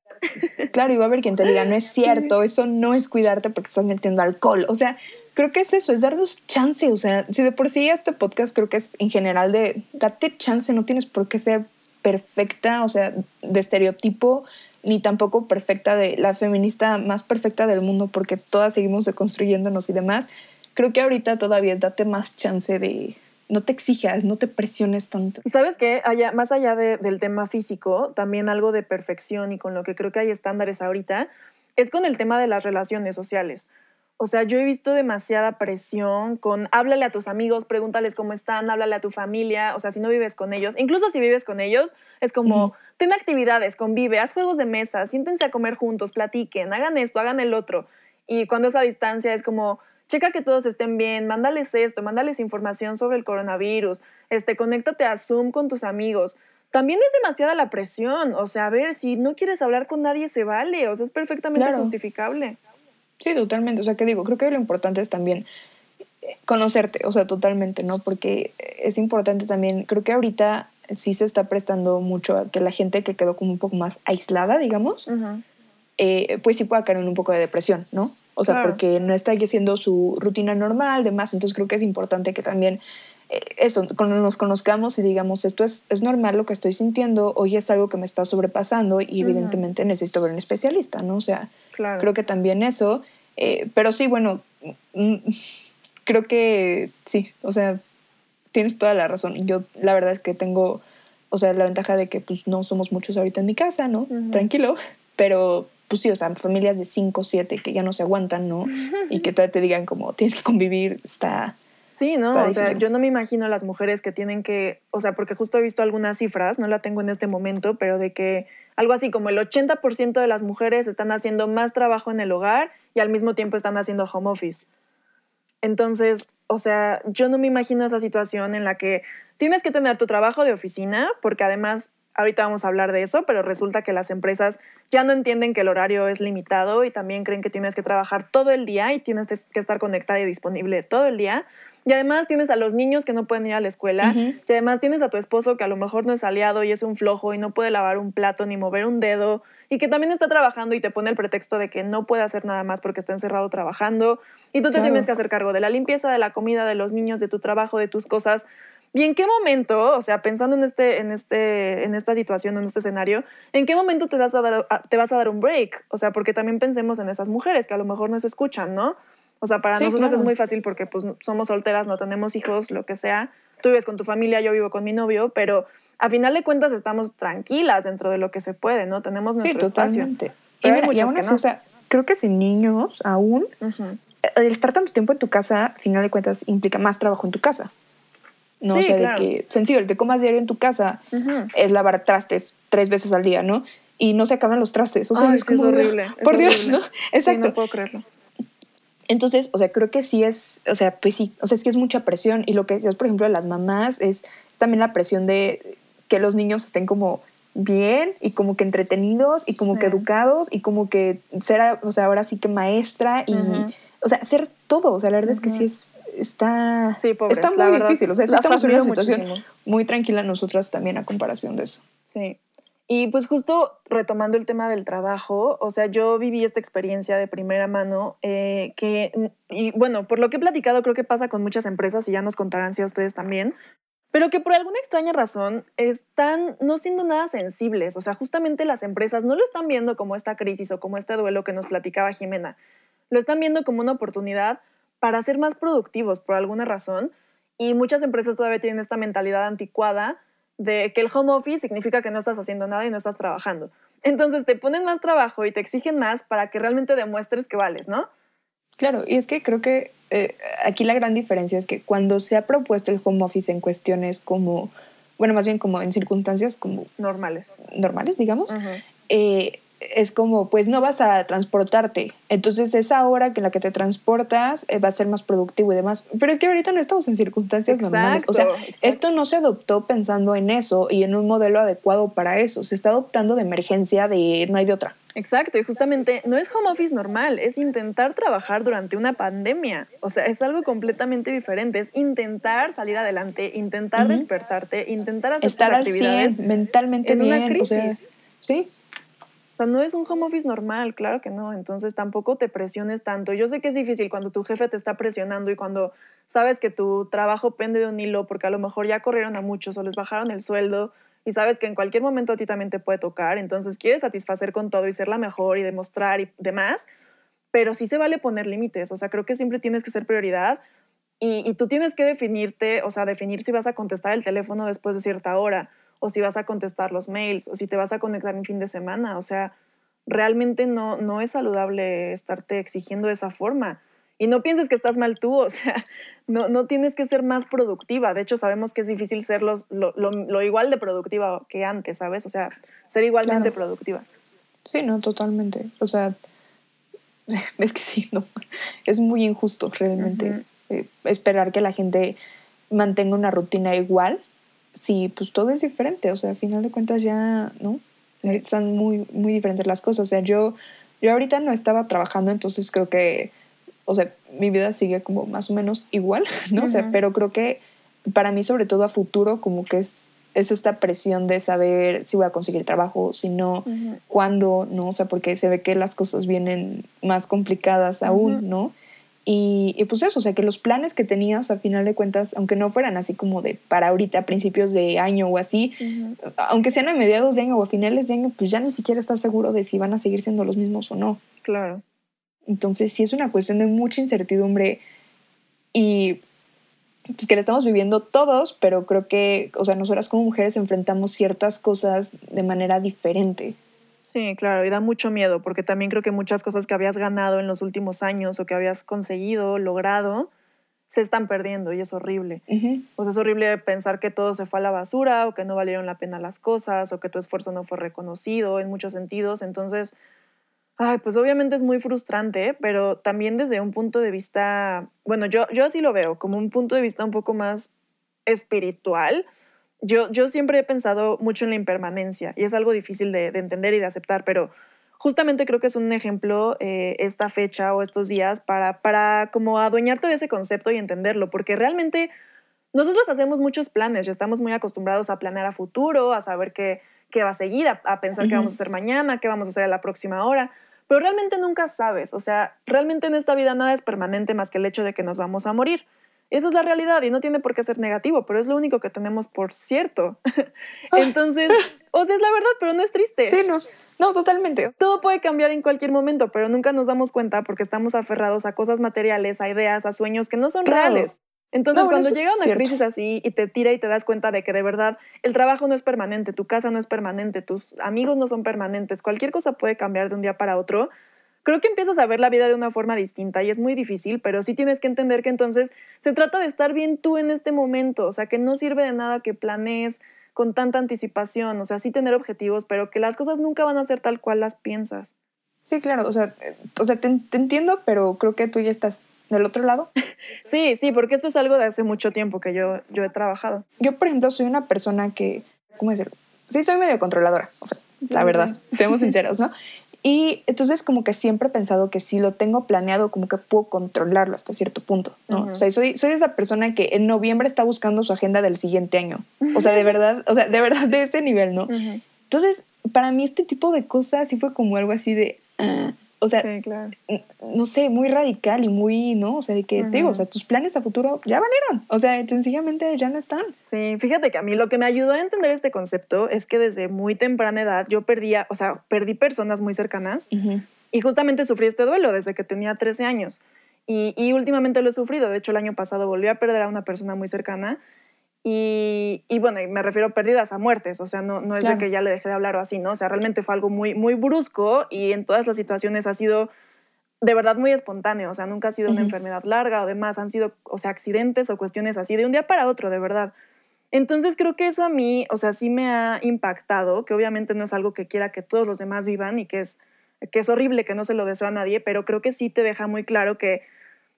claro, y va a haber quien te diga, no es cierto, eso no es cuidarte porque estás metiendo alcohol. O sea, creo que es eso, es darnos chance. O sea, si de por sí este podcast creo que es en general de date chance, no tienes por qué ser perfecta, o sea, de estereotipo, ni tampoco perfecta de la feminista más perfecta del mundo, porque todas seguimos deconstruyéndonos y demás. Creo que ahorita todavía date más chance de no te exijas, no te presiones tanto. Y sabes que allá, más allá de- del tema físico, también algo de perfección y con lo que creo que hay estándares ahorita, es con el tema de las relaciones sociales. O sea, yo he visto demasiada presión con háblale a tus amigos, pregúntales cómo están, háblale a tu familia, o sea, si no vives con ellos, incluso si vives con ellos, es como, ten actividades, convive, haz juegos de mesa, siéntense a comer juntos, platiquen, hagan esto, hagan el otro. Y cuando es a distancia es como, checa que todos estén bien, mándales esto, mándales información sobre el coronavirus, este, conéctate a Zoom con tus amigos. También es demasiada la presión, o sea, a ver, si no quieres hablar con nadie se vale, o sea, es perfectamente Claro. justificable. Sí, totalmente. O sea, que digo, creo que lo importante es también eh, conocerte, o sea, totalmente, ¿no? Porque es importante también, creo que ahorita sí se está prestando mucho a que la gente que quedó como un poco más aislada, digamos, eh, pues sí pueda caer en un poco de depresión, ¿no? O sea, Claro. porque no está haciendo su rutina normal, demás. Entonces creo que es importante que también eh, eso, cuando nos conozcamos y digamos, esto es, es normal lo que estoy sintiendo, hoy es algo que me está sobrepasando y evidentemente necesito ver un especialista, ¿no? O sea, Claro. creo que también eso. eh, pero sí, bueno, mm, creo que sí, o sea, tienes toda la razón. Yo la verdad es que tengo o sea, la ventaja de que pues no somos muchos ahorita en mi casa, ¿no? Tranquilo, pero pues sí, o sea, familias de 5, 7 que ya no se aguantan, ¿no? Y que todavía te digan como tienes que convivir, está... Sí, ¿no? Está O sea, yo no me imagino a las mujeres que tienen que, o sea, porque justo he visto algunas cifras, no la tengo en este momento, pero de que algo así como el 80% de las mujeres están haciendo más trabajo en el hogar y al mismo tiempo están haciendo home office. Entonces, o sea, yo no me imagino esa situación en la que tienes que tener tu trabajo de oficina, porque además, ahorita vamos a hablar de eso, pero resulta que las empresas ya no entienden que el horario es limitado y también creen que tienes que trabajar todo el día y tienes que estar conectada y disponible todo el día. Y además tienes a los niños que no pueden ir a la escuela. Y además tienes a tu esposo que a lo mejor no es aliado y es un flojo y no puede lavar un plato ni mover un dedo. Y que también está trabajando y te pone el pretexto de que no puede hacer nada más porque está encerrado trabajando. Y tú te Claro. tienes que hacer cargo de la limpieza, de la comida, de los niños, de tu trabajo, de tus cosas. ¿Y en qué momento, o sea, pensando en, este, en, este, en esta situación, en este escenario, en qué momento te, vas a dar, te vas a dar un break? O sea, porque también pensemos en esas mujeres que a lo mejor no se escuchan, ¿no? O sea, para Sí, nosotros es muy fácil porque pues somos solteras, no tenemos hijos, lo que sea. Tú vives con tu familia, yo vivo con mi novio, pero a final de cuentas estamos tranquilas dentro de lo que se puede, ¿no? Tenemos Sí, nuestro espacio. totalmente. Y, Pero hay mira, y muchas aún que así, no. o sea, creo que sin niños aún, eh, el estar tanto tiempo en tu casa, al final de cuentas, implica más trabajo en tu casa. No, Sí, o sea, claro. de que, sencillo, el que comas diario en tu casa Ujú. es lavar trastes tres veces al día, ¿no? Y no se acaban los trastes. O sea, Ay, es sí, es como, horrible, es por Dios, horrible. ¿no? Sí, Exacto. no puedo creerlo. Entonces, o sea, creo que sí es, o sea, pues sí, o sea, es que es mucha presión. Y lo que decías, por ejemplo, de las mamás, es, es también la presión de que los niños estén como bien y como que entretenidos y como que educados y como que ser, o sea, ahora sí que maestra y, o sea, ser todo. O sea, la verdad es que sí es, está, Sí, pobres, está muy difícil. O sea, sí estamos en una situación muchísimo. muy tranquila nosotras también a comparación de eso. Sí. Y pues justo retomando el tema del trabajo, o sea, yo viví esta experiencia de primera mano eh, que, y bueno, por lo que he platicado, creo que pasa con muchas empresas y ya nos contarán si a ustedes también, pero que por alguna extraña razón están no siendo nada sensibles. O sea, justamente las empresas no lo están viendo como esta crisis o como este duelo que nos platicaba Jimena. Lo están viendo como una oportunidad para ser más productivos por alguna razón. Y muchas empresas todavía tienen esta mentalidad anticuada de que el home office significa que no estás haciendo nada y no estás trabajando. Entonces te ponen más trabajo y te exigen más para que realmente demuestres que vales, ¿no? Claro, y es que creo que eh, aquí la gran diferencia es que cuando se ha propuesto el home office en cuestiones como, bueno, más bien como en circunstancias como Normales. normales, digamos, eh, es como, pues no vas a transportarte. Entonces esa hora que en la que te transportas eh, va a ser más productivo y demás. Pero es que ahorita no estamos en circunstancias normales. O sea, exacto. esto no se adoptó pensando en eso y en un modelo adecuado para eso. Se está adoptando de emergencia de no hay de otra. Exacto, y justamente no es home office normal, es intentar trabajar durante una pandemia. O sea, es algo completamente diferente, es intentar salir adelante, intentar Ujú. despertarte, intentar hacer Estar tus al actividades. 100, mentalmente en una bien. O sea, crisis. sí, O sea, no es un home office normal, claro que no. Entonces tampoco te presiones tanto. Yo sé que es difícil cuando tu jefe te está presionando y cuando sabes que tu trabajo pende de un hilo porque a lo mejor ya corrieron a muchos o les bajaron el sueldo y sabes que en cualquier momento a ti también te puede tocar. Entonces quieres satisfacer con todo y ser la mejor y demostrar y demás. Pero sí se vale poner límites. O sea, creo que siempre tienes que ser prioridad y, tú tienes que definirte, o sea, definir si vas a contestar el teléfono después de cierta hora o si vas a contestar los mails, o si te vas a conectar en fin de semana. O sea, realmente no, no es saludable estarte exigiendo de esa forma. Y no pienses que estás mal tú, o sea, no, no tienes que ser más productiva. De hecho, sabemos que es difícil ser los- lo, lo- lo igual de productiva que antes, ¿sabes? O sea, ser igualmente Claro. productiva. sí, no, totalmente. O sea, es que sí, no. Es muy injusto realmente Ujú. eh, esperar que la gente mantenga una rutina igual si pues todo es diferente. O sea, al final de cuentas ya, ¿no? Ahorita Están muy, muy diferentes las cosas. O sea, yo, yo ahorita no estaba trabajando, entonces creo que, o sea, mi vida sigue como más o menos igual, ¿no? O sea, pero creo que para mí, sobre todo a futuro, como que es, es esta presión de saber si voy a conseguir trabajo, si no, cuándo, ¿no? O sea, porque se ve que las cosas vienen más complicadas aún. ¿no? Y, y pues eso, o sea, que los planes que tenías a final de cuentas, aunque no fueran así como de para ahorita, a principios de año o así, aunque sean a mediados de año o a finales de año, pues ya ni siquiera estás seguro de si van a seguir siendo los mismos o no. Claro. Entonces sí es una cuestión de mucha incertidumbre y pues, que la estamos viviendo todos, pero creo que, o sea, nosotras como mujeres enfrentamos ciertas cosas de manera diferente. Sí, claro, y da mucho miedo, porque también creo que muchas cosas que habías ganado en los últimos años o que habías conseguido, logrado, se están perdiendo y es horrible. O sea, es horrible pensar que todo se fue a la basura o que no valieron la pena las cosas o que tu esfuerzo no fue reconocido en muchos sentidos. Entonces, ay, pues obviamente es muy frustrante, pero también desde un punto de vista, bueno, yo, yo así lo veo, como un punto de vista un poco más espiritual. Yo, yo siempre he pensado mucho en la impermanencia y es algo difícil de, de entender y de aceptar, pero justamente creo que es un ejemplo eh, esta fecha o estos días para, para como adueñarte de ese concepto y entenderlo, porque realmente nosotros hacemos muchos planes, ya estamos muy acostumbrados a planear a futuro, a saber qué, qué va a seguir, a, a pensar qué Ujú. vamos a hacer mañana, qué vamos a hacer a la próxima hora, pero realmente nunca sabes, o sea, realmente en esta vida nada es permanente más que el hecho de que nos vamos a morir. Esa es la realidad y no tiene por qué ser negativo, pero es lo único que tenemos por cierto. Entonces, o sea, es la verdad, pero no es triste. Sí, no, no, totalmente. Todo puede cambiar en cualquier momento, pero nunca nos damos cuenta porque estamos aferrados a cosas materiales, a ideas, a sueños que no son Claro. reales. Entonces, No, cuando llega una cierto. crisis así y te tira y te das cuenta de que de verdad el trabajo no es permanente, tu casa no es permanente, tus amigos no son permanentes, cualquier cosa puede cambiar de un día para otro, creo que empiezas a ver la vida de una forma distinta y es muy difícil, pero sí tienes que entender que entonces se trata de estar bien tú en este momento, o sea, que no sirve de nada que planees con tanta anticipación, o sea, sí tener objetivos, pero que las cosas nunca van a ser tal cual las piensas. Sí, claro, o sea, o sea te, te entiendo, pero creo que tú ya estás del otro lado. Sí, sí, porque esto es algo de hace mucho tiempo que yo, yo he trabajado. Yo, por ejemplo, soy una persona que, ¿cómo decirlo? Sí, soy medio controladora, o sea, la sí, verdad, seamos sinceros, ¿no? Y entonces como que siempre he pensado que si lo tengo planeado, como que puedo controlarlo hasta cierto punto, ¿no? O sea, soy, soy esa persona que en noviembre está buscando su agenda del siguiente año. O sea, de verdad, o sea, de verdad de ese nivel, ¿no? Entonces, para mí este tipo de cosas sí fue como algo así de... ah, o sea, Sí, claro. n- no sé, muy radical y muy, ¿no? O sea, de que te digo, o sea, tus planes a futuro ya valieron. O sea, sencillamente ya no están. Sí, fíjate que a mí lo que me ayudó a entender este concepto es que desde muy temprana edad yo perdía, o sea, perdí personas muy cercanas y justamente sufrí este duelo desde que tenía 13 años. Y, y últimamente lo he sufrido. De hecho, el año pasado volví a perder a una persona muy cercana. Y, y bueno, y me refiero a pérdidas a muertes. O sea, no, no es Claro. de que ya le dejé de hablar o así, ¿no? O sea, realmente fue algo muy, muy brusco y en todas las situaciones ha sido de verdad muy espontáneo. O sea, nunca ha sido una Ujú. enfermedad larga o demás. Han sido, o sea, accidentes o cuestiones así de un día para otro, de verdad. Entonces creo que eso a mí, o sea, sí me ha impactado, que obviamente no es algo que quiera que todos los demás vivan y que es, que es horrible, que no se lo deseo a nadie, pero creo que sí te deja muy claro que,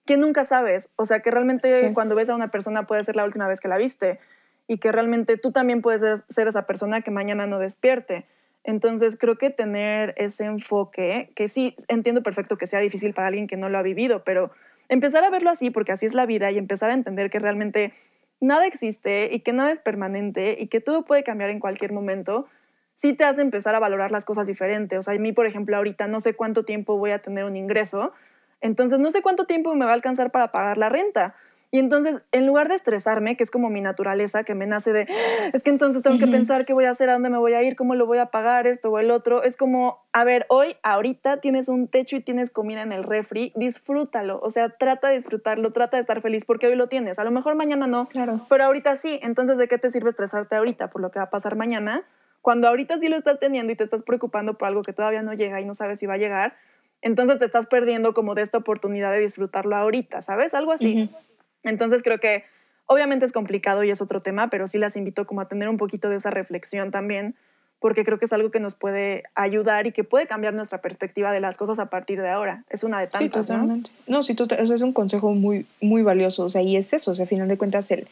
que nunca sabes, o sea, que realmente Sí. cuando ves a una persona puede ser la última vez que la viste y que realmente tú también puedes ser, ser esa persona que mañana no despierte. Entonces creo que tener ese enfoque, que sí entiendo perfecto que sea difícil para alguien que no lo ha vivido, pero empezar a verlo así, porque así es la vida, y empezar a entender que realmente nada existe y que nada es permanente y que todo puede cambiar en cualquier momento, sí te hace empezar a valorar las cosas diferente. O sea, a mí, por ejemplo, ahorita no sé cuánto tiempo voy a tener un ingreso, entonces no sé cuánto tiempo me va a alcanzar para pagar la renta. Y entonces, en lugar de estresarme, que es como mi naturaleza, que me nace de, es que entonces tengo que pensar qué voy a hacer, a dónde me voy a ir, cómo lo voy a pagar, esto o el otro, es como, a ver, hoy, ahorita tienes un techo y tienes comida en el refri, disfrútalo, o sea, trata de disfrutarlo, trata de estar feliz porque hoy lo tienes, a lo mejor mañana no, Claro. pero ahorita sí, entonces ¿de qué te sirve estresarte ahorita por lo que va a pasar mañana? Cuando ahorita sí lo estás teniendo y te estás preocupando por algo que todavía no llega y no sabes si va a llegar, entonces te estás perdiendo como de esta oportunidad de disfrutarlo ahorita, ¿sabes? Algo así. Ujú. Entonces creo que obviamente es complicado y es otro tema, pero sí las invito como a tener un poquito de esa reflexión también, porque creo que es algo que nos puede ayudar y que puede cambiar nuestra perspectiva de las cosas a partir de ahora. Es una de Sí, tantas, ¿no? totalmente. No, sí, total- o sea, es un consejo muy, muy valioso. O sea, y es eso. O sea, a final de cuentas, el,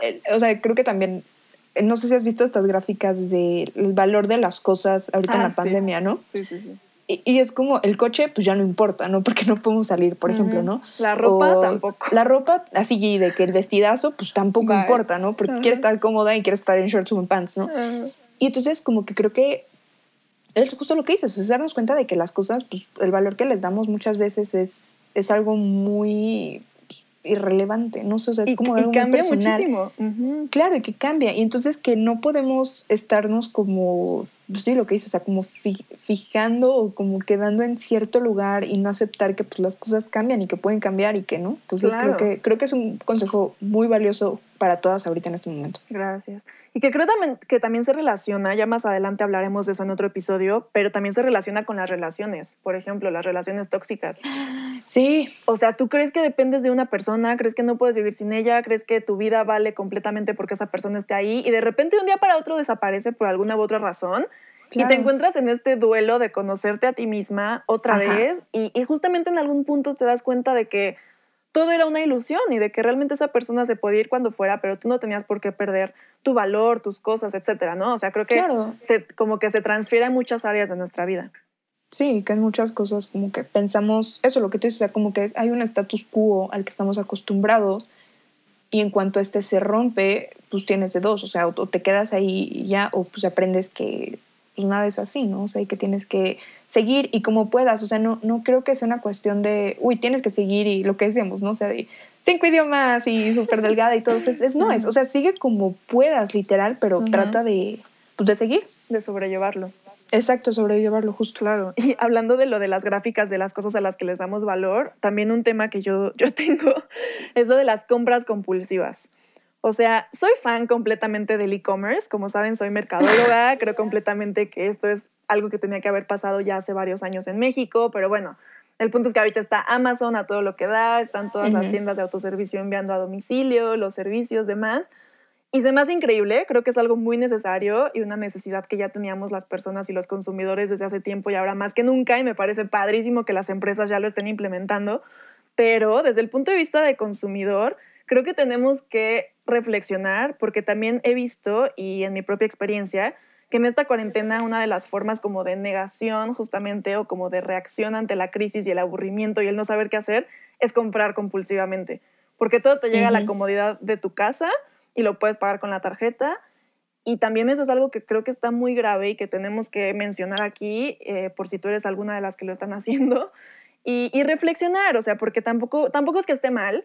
el- o sea, creo que también, eh, no sé si has visto estas gráficas del valor de las cosas ahorita en Ah, la sí. pandemia, ¿no? Sí, sí, sí. Y, y es como el coche, pues ya no importa, ¿no? Porque no podemos salir, por ejemplo. ¿no? La ropa O tampoco. La ropa, así de que el vestidazo, pues tampoco Bye. importa, ¿no? Porque Ajá. quieres estar cómoda y quieres estar en shorts o en pants, ¿no? Y entonces como que creo que es justo lo que dices, es darnos cuenta de que las cosas, pues, el valor que les damos muchas veces es, es algo muy irrelevante, ¿no? sé, O sea, es y, como y algo muy cambia personal. muchísimo. Claro, y que cambia. Y entonces que no podemos estarnos como pues sí, lo que dices, o sea, como fi- fijando o como quedando en cierto lugar y no aceptar que pues, las cosas cambian y que pueden cambiar y que no. Entonces Claro. creo, que, creo que es un consejo muy valioso para todas ahorita en este momento. Gracias. Y que creo también, que también se relaciona, ya más adelante hablaremos de eso en otro episodio, pero también se relaciona con las relaciones. Por ejemplo, las relaciones tóxicas. Sí, O sea, ¿tú crees que dependes de una persona? ¿Crees que no puedes vivir sin ella? ¿Crees que tu vida vale completamente porque esa persona esté ahí? Y de repente un día para otro desaparece por alguna u otra razón. Y te encuentras en este duelo de conocerte a ti misma otra Ajá. vez y, y justamente en algún punto te das cuenta de que todo era una ilusión y de que realmente esa persona se podía ir cuando fuera, pero tú no tenías por qué perder tu valor, tus cosas, etcétera, ¿no? O sea, creo que claro. se, como que se transfiere a muchas áreas de nuestra vida. Sí, que en muchas cosas como que pensamos, eso lo que tú dices, o sea, como que es- hay un status quo al que estamos acostumbrados y en cuanto este se rompe, pues tienes de dos, o sea, o, te quedas ahí ya, o pues aprendes que pues nada es así, ¿no? O sea, y que tienes que seguir y como puedas, o sea, no, no creo que sea una cuestión de, uy, tienes que seguir y lo que decíamos, ¿no? O sea, de cinco idiomas y súper delgada y todo, es, es- no es, o sea, sigue como puedas, literal, pero trata de, pues de seguir. De sobrellevarlo. Exacto, sobrellevarlo justo. Claro. Y hablando de lo de las gráficas, de las cosas a las que les damos valor, también un tema que yo, yo tengo es lo de las compras compulsivas. O sea, soy fan completamente del e-commerce. Como saben, soy mercadóloga. Creo completamente que esto es algo que tenía que haber pasado ya hace varios años en México. Pero bueno, el punto es que ahorita está Amazon a todo lo que da. Están todas las Ujú. tiendas de autoservicio enviando a domicilio, los servicios, demás. Y se me hace increíble, creo que es algo muy necesario y una necesidad que ya teníamos las personas y los consumidores desde hace tiempo y ahora más que nunca, y me parece padrísimo que las empresas ya lo estén implementando, pero desde el punto de vista de consumidor, creo que tenemos que reflexionar porque también he visto y en mi propia experiencia que en esta cuarentena una de las formas como de negación justamente o como de reacción ante la crisis y el aburrimiento y el no saber qué hacer es comprar compulsivamente, porque todo te llega a la comodidad de tu casa y lo puedes pagar con la tarjeta. Y también eso es algo que creo que está muy grave y que tenemos que mencionar aquí, eh, por si tú eres alguna de las que lo están haciendo, y, y reflexionar, o sea, porque tampoco, tampoco es que esté mal,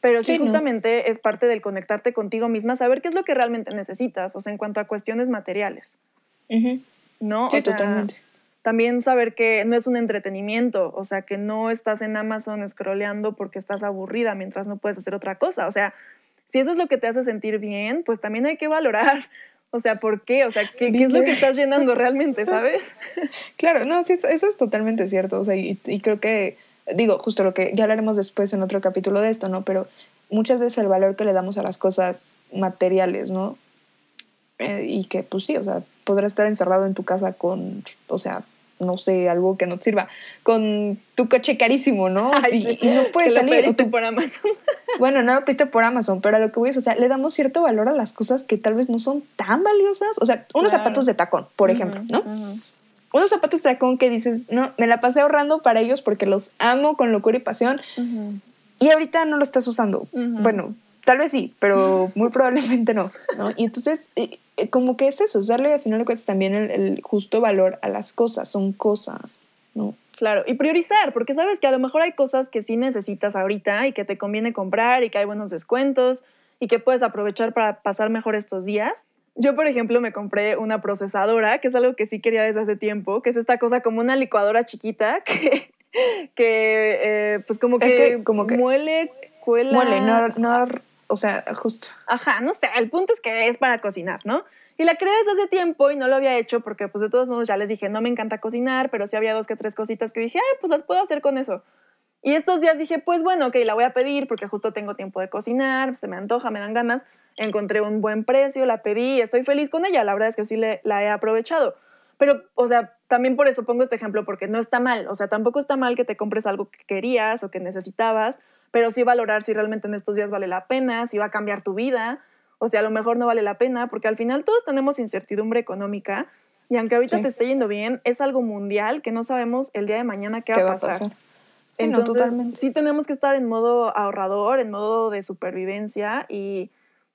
pero sí, Sí, no. justamente es parte del conectarte contigo misma, saber qué es lo que realmente necesitas, o sea, en cuanto a cuestiones materiales, Ujú. ¿no? Sí, O sea, totalmente. También saber que no es un entretenimiento, o sea, que no estás en Amazon scrolleando porque estás aburrida mientras no puedes hacer otra cosa, o sea, si eso es lo que te hace sentir bien, pues también hay que valorar, o sea, ¿por qué? O sea, ¿qué, qué es lo que estás llenando realmente, sabes? Claro, no, sí, eso, eso es totalmente cierto. O sea, y, y creo que, digo, justo lo que ya hablaremos después en otro capítulo de esto, ¿no? Pero muchas veces el valor que le damos a las cosas materiales, ¿no? Eh, y que, pues sí, o sea, podrás estar encerrado en tu casa con, o sea, no sé, algo que no te sirva, con tu coche carísimo, ¿no? Ay, y, sí, y no puedes lo salir. o pediste tu- por Amazon. bueno, no lo pediste por Amazon, pero a lo que voy es, o sea, le damos cierto valor a las cosas que tal vez no son tan valiosas. O sea, unos Claro. zapatos de tacón, por ejemplo, ¿no? Ujú. Unos zapatos tacón que dices, no, me la pasé ahorrando para ellos porque los amo con locura y pasión y ahorita no lo estás usando. Bueno, tal vez sí, pero muy probablemente no, ¿no? Y entonces, eh, eh, como que es eso, es darle al final de cuentas también el, el justo valor a las cosas, son cosas, ¿no? Claro, y priorizar, porque sabes que a lo mejor hay cosas que sí necesitas ahorita y que te conviene comprar y que hay buenos descuentos y que puedes aprovechar para pasar mejor estos días. Yo, por ejemplo, me compré una procesadora, que es algo que sí quería desde hace tiempo, que es esta cosa como una licuadora chiquita que, que eh, pues como que, Es que como que- muele, cuela. Muele, no, no, o sea, justo. Ajá, no sé, el punto es que es para cocinar, ¿no? Y la creé desde hace tiempo y no lo había hecho porque pues de todos modos ya les dije, no me encanta cocinar, pero sí había dos que tres cositas que dije, ay, pues las puedo hacer con eso. Y estos días dije, pues bueno, ok, la voy a pedir porque justo tengo tiempo de cocinar, se me antoja, me dan ganas. Encontré un buen precio, la pedí estoy feliz con ella. La verdad es que sí le, la he aprovechado. Pero, o sea, también por eso pongo este ejemplo, porque no está mal. O sea, tampoco está mal que te compres algo que querías o que necesitabas, pero sí valorar si realmente en estos días vale la pena, si va a cambiar tu vida, o si a lo mejor no vale la pena, porque al final todos tenemos incertidumbre económica y aunque ahorita Sí. te esté yendo bien, es algo mundial que no sabemos el día de mañana qué, ¿Qué va a pasar. Sí, Entonces, sí tenemos que estar en modo ahorrador, en modo de supervivencia y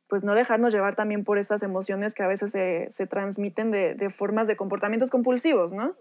pues no dejarnos llevar también por estas emociones que a veces se, se transmiten de, de formas de comportamientos compulsivos, ¿no?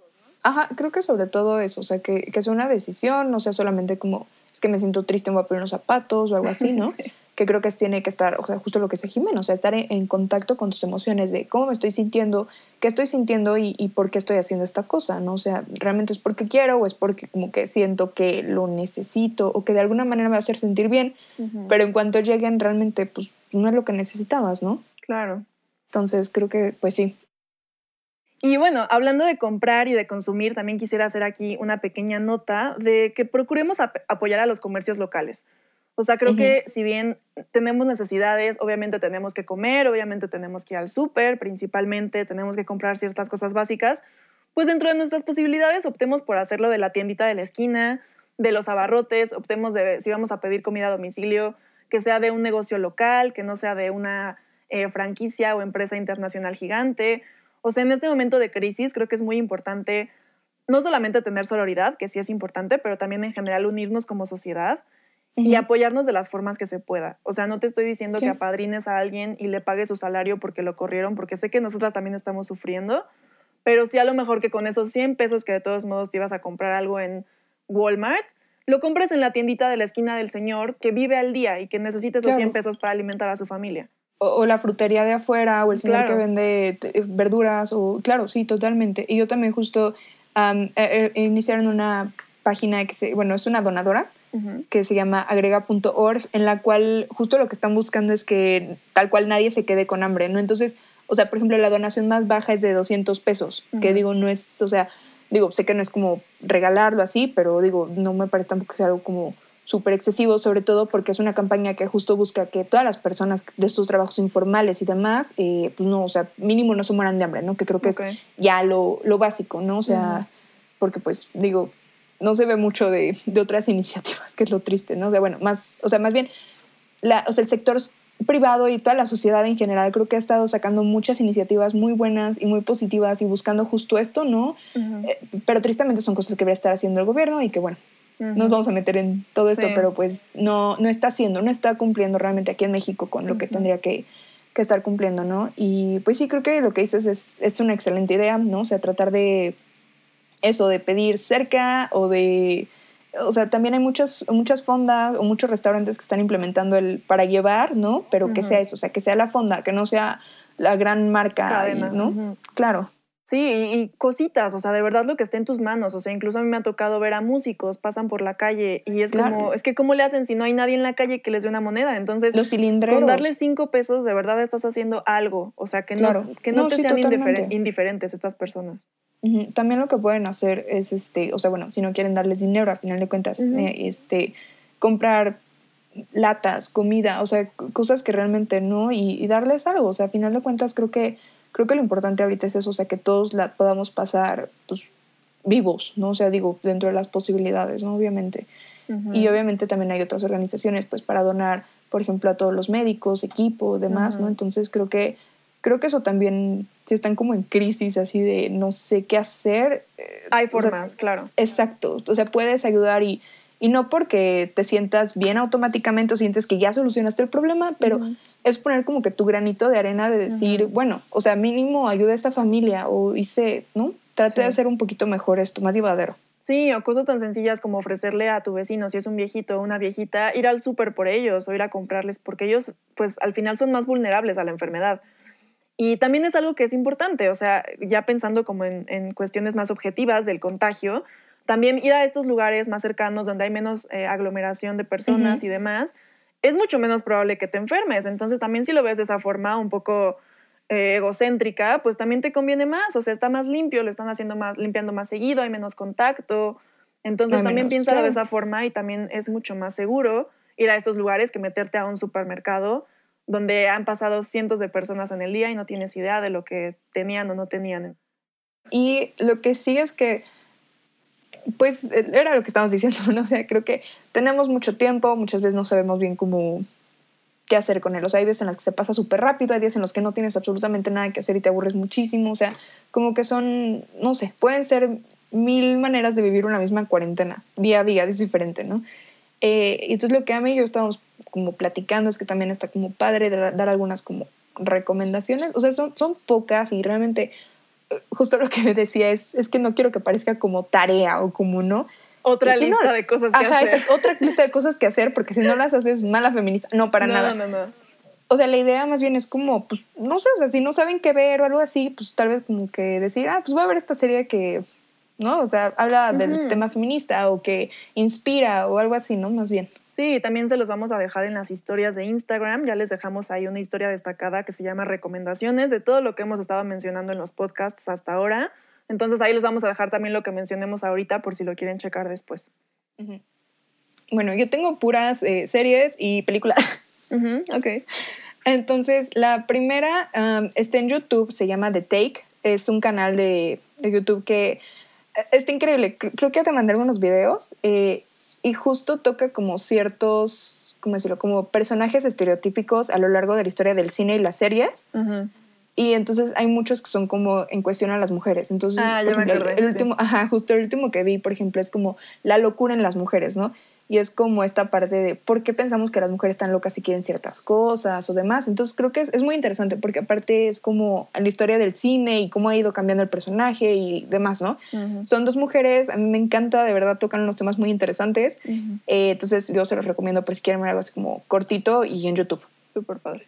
Ajá, creo que sobre todo eso, o sea, que, que sea una decisión, no sea solamente como, es que me siento triste, me voy a poner unos zapatos o algo así, ¿no? que creo que tiene que estar, o sea, justo lo que dice Jimena, o sea, estar en, en contacto con tus emociones de cómo me estoy sintiendo, qué estoy sintiendo y, y, por qué estoy haciendo esta cosa, ¿no? O sea, realmente es porque quiero o es porque como que siento que lo necesito o que de alguna manera me va a hacer sentir bien, Ujú. pero en cuanto lleguen realmente, pues no es lo que necesitabas, ¿no? Claro. Entonces creo que, pues sí. Y bueno, hablando de comprar y de consumir, también quisiera hacer aquí una pequeña nota de que procuremos ap- apoyar a los comercios locales. O sea, creo que si bien tenemos necesidades, obviamente tenemos que comer, obviamente tenemos que ir al súper, principalmente tenemos que comprar ciertas cosas básicas, pues dentro de nuestras posibilidades optemos por hacerlo de la tiendita de la esquina, de los abarrotes, optemos de si vamos a pedir comida a domicilio, que sea de un negocio local, que no sea de una eh, franquicia o empresa internacional gigante. O sea, en este momento de crisis creo que es muy importante no solamente tener sororidad, que sí es importante, pero también en general unirnos como sociedad y apoyarnos de las formas que se pueda. O sea, no te estoy diciendo Sí. que apadrines a alguien y le pagues su salario porque lo corrieron, porque sé que nosotras también estamos sufriendo, pero sí a lo mejor que con esos 100 pesos que de todos modos te ibas a comprar algo en Walmart, lo compres en la tiendita de la esquina del señor que vive al día y que necesite esos Claro. 100 pesos para alimentar a su familia. O, o la frutería de afuera, o el señor Claro. que vende t- verduras, o claro, sí, totalmente. Y yo también justo eh, eh, iniciaron una página que se, bueno, es una donadora Que se llama agrega.org, en la cual justo lo que están buscando es que tal cual nadie se quede con hambre, ¿no? Entonces, o sea, por ejemplo, la donación más baja es de 200 pesos, que digo, no es, o sea, digo, sé que no es como regalarlo así, pero digo, no me parece tampoco que sea algo como súper excesivo, sobre todo porque es una campaña que justo busca que todas las personas de estos trabajos informales y demás, eh, pues no, o sea, mínimo no se mueran de hambre, ¿no? Que creo que es ya lo, lo básico, ¿no? O sea, porque pues digo, no se ve mucho de, de otras iniciativas, que es lo triste, ¿no? O sea, bueno, más, o sea, más bien, la, o sea, el sector privado y toda la sociedad en general creo que ha estado sacando muchas iniciativas muy buenas y muy positivas y buscando justo esto, ¿no? Eh, pero tristemente son cosas que debería estar haciendo el gobierno y que bueno, Ujú. nos vamos a meter en todo esto, Sí. pero pues no, no está haciendo, no está cumpliendo realmente aquí en México con lo que tendría que, que estar cumpliendo, ¿no? Y pues sí, creo que lo que dices es, es una excelente idea, ¿no? O sea, tratar de eso, de pedir cerca o de... O sea, también hay muchas, muchas fondas o muchos restaurantes que están implementando el para llevar, ¿no? Pero que sea eso, o sea, que sea la fonda, que no sea la gran marca, Cadena, ¿no? Claro. Sí, y, y cositas, o sea, de verdad lo que esté en tus manos, o sea, incluso a mí me ha tocado ver a músicos, pasan por la calle y es Claro. como, es que ¿cómo le hacen si no hay nadie en la calle que les dé una moneda? Entonces, Los cilindreros. con darles cinco pesos, de verdad estás haciendo algo, o sea, que Claro. no, que no, No, te sí, sean indifer- indiferentes estas personas. También lo que pueden hacer es, este, o sea, bueno, si no quieren darles dinero, al final de cuentas, eh, este, comprar latas, comida, o sea, cosas que realmente no, y, y darles algo, o sea, al final de cuentas creo que, creo que lo importante ahorita es eso, o sea, que todos la podamos pasar, pues, vivos, ¿no? O sea, digo, dentro de las posibilidades, ¿no? Obviamente. Y obviamente también hay otras organizaciones, pues, para donar, por ejemplo, a todos los médicos, equipo, demás, ¿no? Entonces creo que, creo que eso también, si están como en crisis, así de no sé qué hacer. eh, Hay o sea, formas, claro. Exacto, o sea, puedes ayudar y, y no porque te sientas bien automáticamente o sientes que ya solucionaste el problema, pero es poner como que tu granito de arena de decir, bueno, o sea, mínimo ayuda a esta familia o hice, ¿no? Trate de hacer un poquito mejor esto, más llevadero. Sí, o cosas tan sencillas como ofrecerle a tu vecino, si es un viejito o una viejita, ir al súper por ellos o ir a comprarles, porque ellos, pues al final son más vulnerables a la enfermedad. Y también es algo que es importante, o sea, ya pensando como en, en cuestiones más objetivas del contagio, también ir a estos lugares más cercanos donde hay menos eh, aglomeración de personas y demás, es mucho menos probable que te enfermes. Entonces también si lo ves de esa forma un poco eh, egocéntrica, pues también te conviene más, o sea, está más limpio, lo están haciendo más, limpiando más seguido, hay menos contacto. Entonces también menos, piénsalo de claro. esa forma y también es mucho más seguro ir a estos lugares que meterte a un supermercado donde han pasado cientos de personas en el día y no tienes idea de lo que tenían o no tenían. Y lo que sí es que, pues, era lo que estábamos diciendo, ¿no? O sea, creo que tenemos mucho tiempo, muchas veces no sabemos bien cómo qué hacer con él. O sea, hay veces en las que se pasa súper rápido, hay días en los que no tienes absolutamente nada que hacer y te aburres muchísimo. O sea, como que son, no sé, pueden ser mil maneras de vivir una misma cuarentena. Día a día es diferente, ¿no? Eh, y entonces lo que a mí y yo estábamos como platicando es que también está como padre dar, dar algunas como recomendaciones. O sea, son, son pocas y realmente eh, justo lo que me decía es, es que no quiero que parezca como tarea o como no, Otra no, lista de cosas que Ajá, hacer. otra lista de cosas que hacer, porque si no las haces mala feminista. No, para no, nada. No, no, O sea, la idea más bien es como, pues, no sé, o sea, si no saben qué ver o algo así, pues tal vez como que decir, ah, pues voy a ver esta serie que, ¿no? O sea, habla del tema feminista o que inspira o algo así, ¿no? Más bien. Sí, también se los vamos a dejar en las historias de Instagram. Ya les dejamos ahí una historia destacada que se llama recomendaciones de todo lo que hemos estado mencionando en los podcasts hasta ahora. Entonces ahí les vamos a dejar también lo que mencionemos ahorita por si lo quieren checar después. Bueno, yo tengo puras eh, series y películas. ok. Entonces, la primera um, está en YouTube, se llama The Take. Es un canal de, de YouTube que está increíble. Cre- Creo que te mandé algunos videos eh, y justo toca como ciertos, ¿cómo decirlo? Como personajes estereotípicos a lo largo de la historia del cine y las series. Y entonces hay muchos que son como en cuestión a las mujeres. Entonces, Ah, por el- acordé, el sí. último, ajá, justo el último que vi, por ejemplo, es como la locura en las mujeres, ¿no? Y es como esta parte de por qué pensamos que las mujeres están locas y quieren ciertas cosas o demás. Entonces creo que es, es muy interesante porque aparte es como la historia del cine y cómo ha ido cambiando el personaje y demás, ¿no? Son dos mujeres, a mí me encanta, de verdad tocan unos temas muy interesantes. Eh, entonces yo se los recomiendo por si quieren ver algo así como cortito y en YouTube. Súper padre.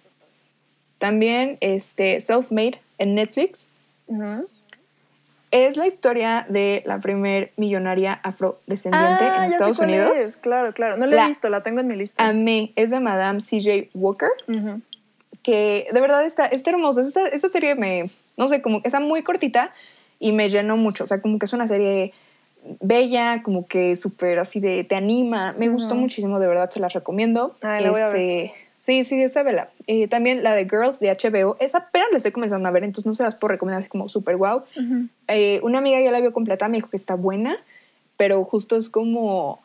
También este, Self-Made en Netflix. Ujú. Es la historia de la primer millonaria afrodescendiente Ah, en ya sé Estados cuál Unidos. es, Claro, claro. No la he La- visto, la tengo en mi lista. Amé, es de Madame C.J. Walker, Ujú. que de verdad está, está hermosa. Esta, esta serie me, no sé, como que está muy cortita y me llenó mucho. O sea, como que es una serie bella, como que súper así de, te anima. Me gustó Ujú. muchísimo, de verdad, se las recomiendo. Ay, la voy a ver. Sí, sí, esa vela. Eh, también la de Girls de HBO, esa apenas la estoy comenzando a ver, entonces no se las puedo recomendar así como súper wow. Ujú. Eh, una amiga ya la vio completa, me dijo que está buena, pero justo es como,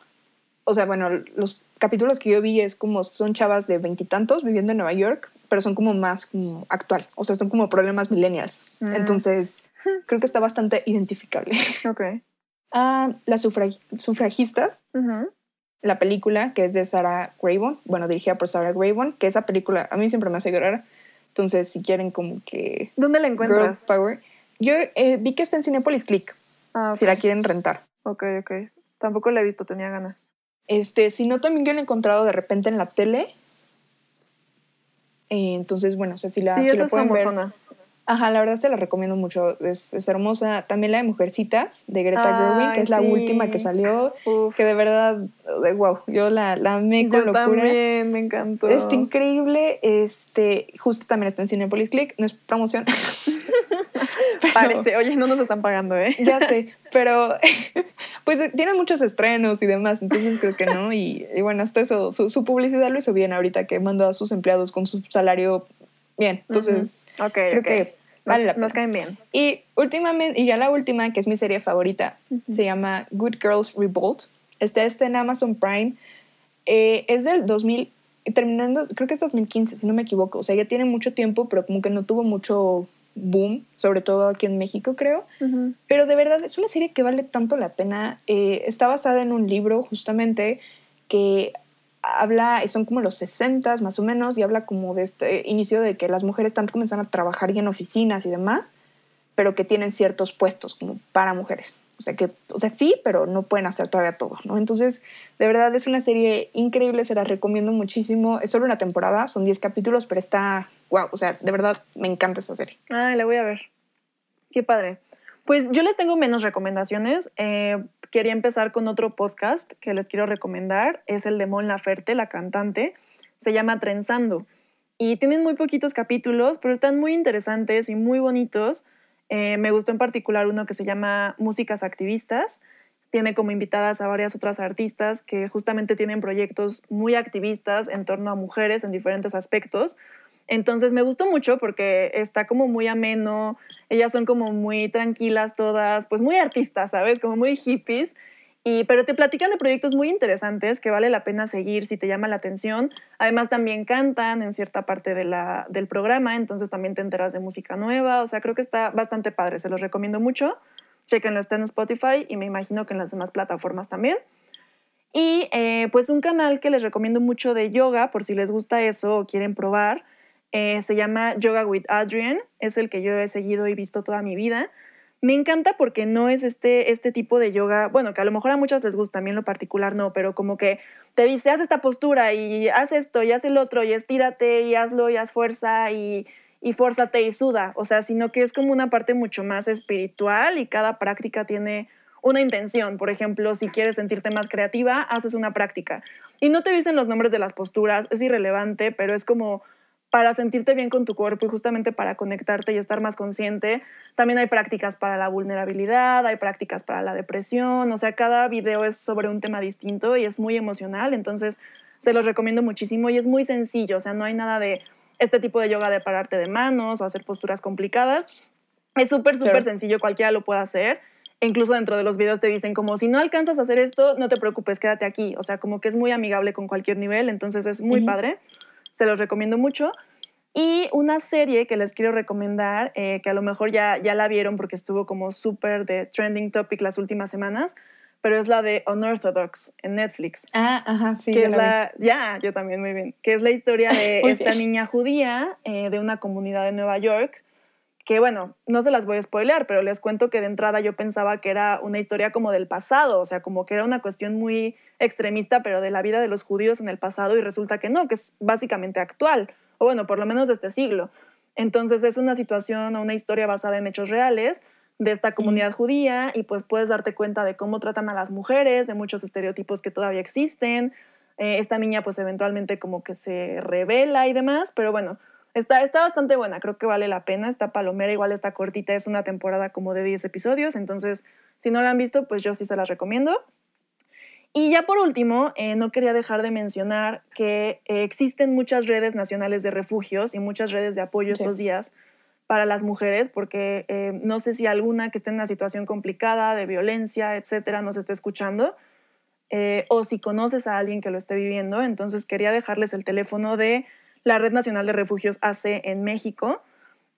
o sea, bueno, los capítulos que yo vi es como, son chavas de veintitantos viviendo en Nueva York, pero son como más como actual, o sea, son como problemas millennials. Mm. Entonces, creo que está bastante identificable. Ok. Ah, las sufrag- sufragistas, Ujú. La película que es de Sarah Graybon, bueno, dirigida por Sarah Graybon, que esa película a mí siempre me hace llorar. Entonces, si quieren como que ¿Dónde la Girl encuentras? Power, yo eh, vi que está en Cinepolis Click, Ah, si la quieren rentar. ok, ok. Tampoco la he visto, tenía ganas. Este, si no, también yo la he encontrado de repente en la tele. Eh, entonces, bueno, o sea, si la, sí, si esa la es pueden ver. Ajá, la verdad se la recomiendo mucho. Es, es hermosa. También la de Mujercitas, de Greta Gerwig, que es la última que salió. Uf, Que de verdad, wow, yo la, la amé con yo locura. también, me encantó. Está increíble. Este, justo también está en Cinepolis Click. No es promoción. Pero- Parece, oye, no nos están pagando, ¿eh? Ya sé, pero pues tiene muchos estrenos y demás, entonces creo que no. Y, y bueno, hasta eso, su, su publicidad lo hizo bien ahorita que mandó a sus empleados con su salario bien. Entonces, Ujú. Ok, creo que vale la nos, caen bien. Y últimamente, y ya la última, que es mi serie favorita, se llama Good Girls Revolt. Está este en Amazon Prime. Eh, es del 2000, terminando, creo que es 2015, si no me equivoco. O sea, ya tiene mucho tiempo, pero como que no tuvo mucho boom, sobre todo aquí en México, creo. Pero de verdad es una serie que vale tanto la pena. Eh, está basada en un libro justamente que habla, son como los 60 más o menos, y habla como de este inicio de que las mujeres están comenzando a trabajar ya en oficinas y demás, pero que tienen ciertos puestos como para mujeres. O sea, que, o sea, sí, pero no pueden hacer todavía todo, ¿no? Entonces, de verdad es una serie increíble, se la recomiendo muchísimo. Es solo una temporada, son 10 capítulos, pero está, wow, o sea, de verdad me encanta esta serie. Ay, la voy a ver. Qué padre. Pues yo les tengo menos recomendaciones. Eh, quería empezar con otro podcast que les quiero recomendar. Es el de Mon Laferte, la cantante. Se llama Trenzando. Y tienen muy poquitos capítulos, pero están muy interesantes y muy bonitos. Eh, me gustó en particular uno que se llama Músicas Activistas. Tiene como invitadas a varias otras artistas que justamente tienen proyectos muy activistas en torno a mujeres en diferentes aspectos. Entonces me gustó mucho porque está como muy ameno, ellas son como muy tranquilas todas, pues muy artistas, ¿sabes? Como muy hippies. Y, pero te platican de proyectos muy interesantes que vale la pena seguir si te llama la atención. Además también cantan en cierta parte de del programa, entonces también te enteras de música nueva. O sea, creo que está bastante padre, se los recomiendo mucho. Chequenlo, está en Spotify y me imagino que en las demás plataformas también. Y eh, pues un canal que les recomiendo mucho de yoga, por si les gusta eso o quieren probar, eh, se llama Yoga with Adrian. Es el que yo he seguido y visto toda mi vida. Me encanta porque no es este, este tipo de yoga, bueno, que a lo mejor a muchas les gusta, a mí en lo particular no, pero como que te dice, haz esta postura y haz esto y haz el otro y estírate y hazlo y haz fuerza y, y fórzate y suda, o sea, sino que es como una parte mucho más espiritual y cada práctica tiene una intención. Por ejemplo, si quieres sentirte más creativa, haces una práctica. Y no te dicen los nombres de las posturas, es irrelevante, pero es como para sentirte bien con tu cuerpo y justamente para conectarte y estar más consciente. También hay prácticas para la vulnerabilidad, hay prácticas para la depresión, o sea, cada video es sobre un tema distinto y es muy emocional, entonces se los recomiendo muchísimo y es muy sencillo, o sea, no hay nada de este tipo de yoga de pararte de manos o hacer posturas complicadas. Es súper, súper sencillo, cualquiera lo puede hacer. E incluso dentro de los videos te dicen como si no alcanzas a hacer esto, no te preocupes, quédate aquí. O sea, como que es muy amigable con cualquier nivel, entonces es muy padre se los recomiendo mucho. Y una serie que les quiero recomendar, eh, que a lo mejor ya, ya la vieron porque estuvo como súper de trending topic las últimas semanas, pero es la de Unorthodox en Netflix. Ah, ajá, sí. Que es la, ya, yo también, muy bien. Que es la historia de esta niña judía eh, de una comunidad de Nueva York que bueno, no se las voy a spoilear, pero les cuento que de entrada yo pensaba que era una historia como del pasado, o sea, como que era una cuestión muy extremista, pero de la vida de los judíos en el pasado y resulta que no, que es básicamente actual, o bueno, por lo menos de este siglo. Entonces es una situación o una historia basada en hechos reales de esta comunidad judía y pues puedes darte cuenta de cómo tratan a las mujeres, de muchos estereotipos que todavía existen. Eh, esta niña pues eventualmente como que se revela y demás, pero bueno, Está, está bastante buena, creo que vale la pena. Está palomera, igual está cortita, es una temporada como de 10 episodios, entonces si no la han visto, pues yo sí se las recomiendo. Y ya por último, eh, no quería dejar de mencionar que eh, existen muchas redes nacionales de refugios y muchas redes de apoyo estos días para las mujeres, porque eh, no sé si alguna que esté en una situación complicada de violencia, etcétera, nos esté escuchando, o si conoces a alguien que lo esté viviendo. Entonces quería dejarles el teléfono de la Red Nacional de Refugios hace en México.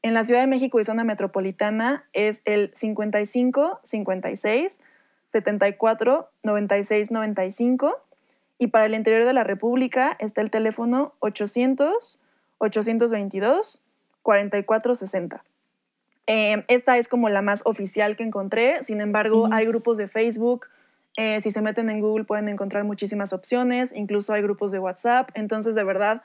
En la Ciudad de México y zona metropolitana es el 55 56 74 96 95 y para el interior de la República está el teléfono 800 822 44 60. esta es como la más oficial que encontré, sin embargo hay grupos de Facebook, eh, si se meten en Google pueden encontrar muchísimas opciones, incluso hay grupos de WhatsApp, entonces de verdad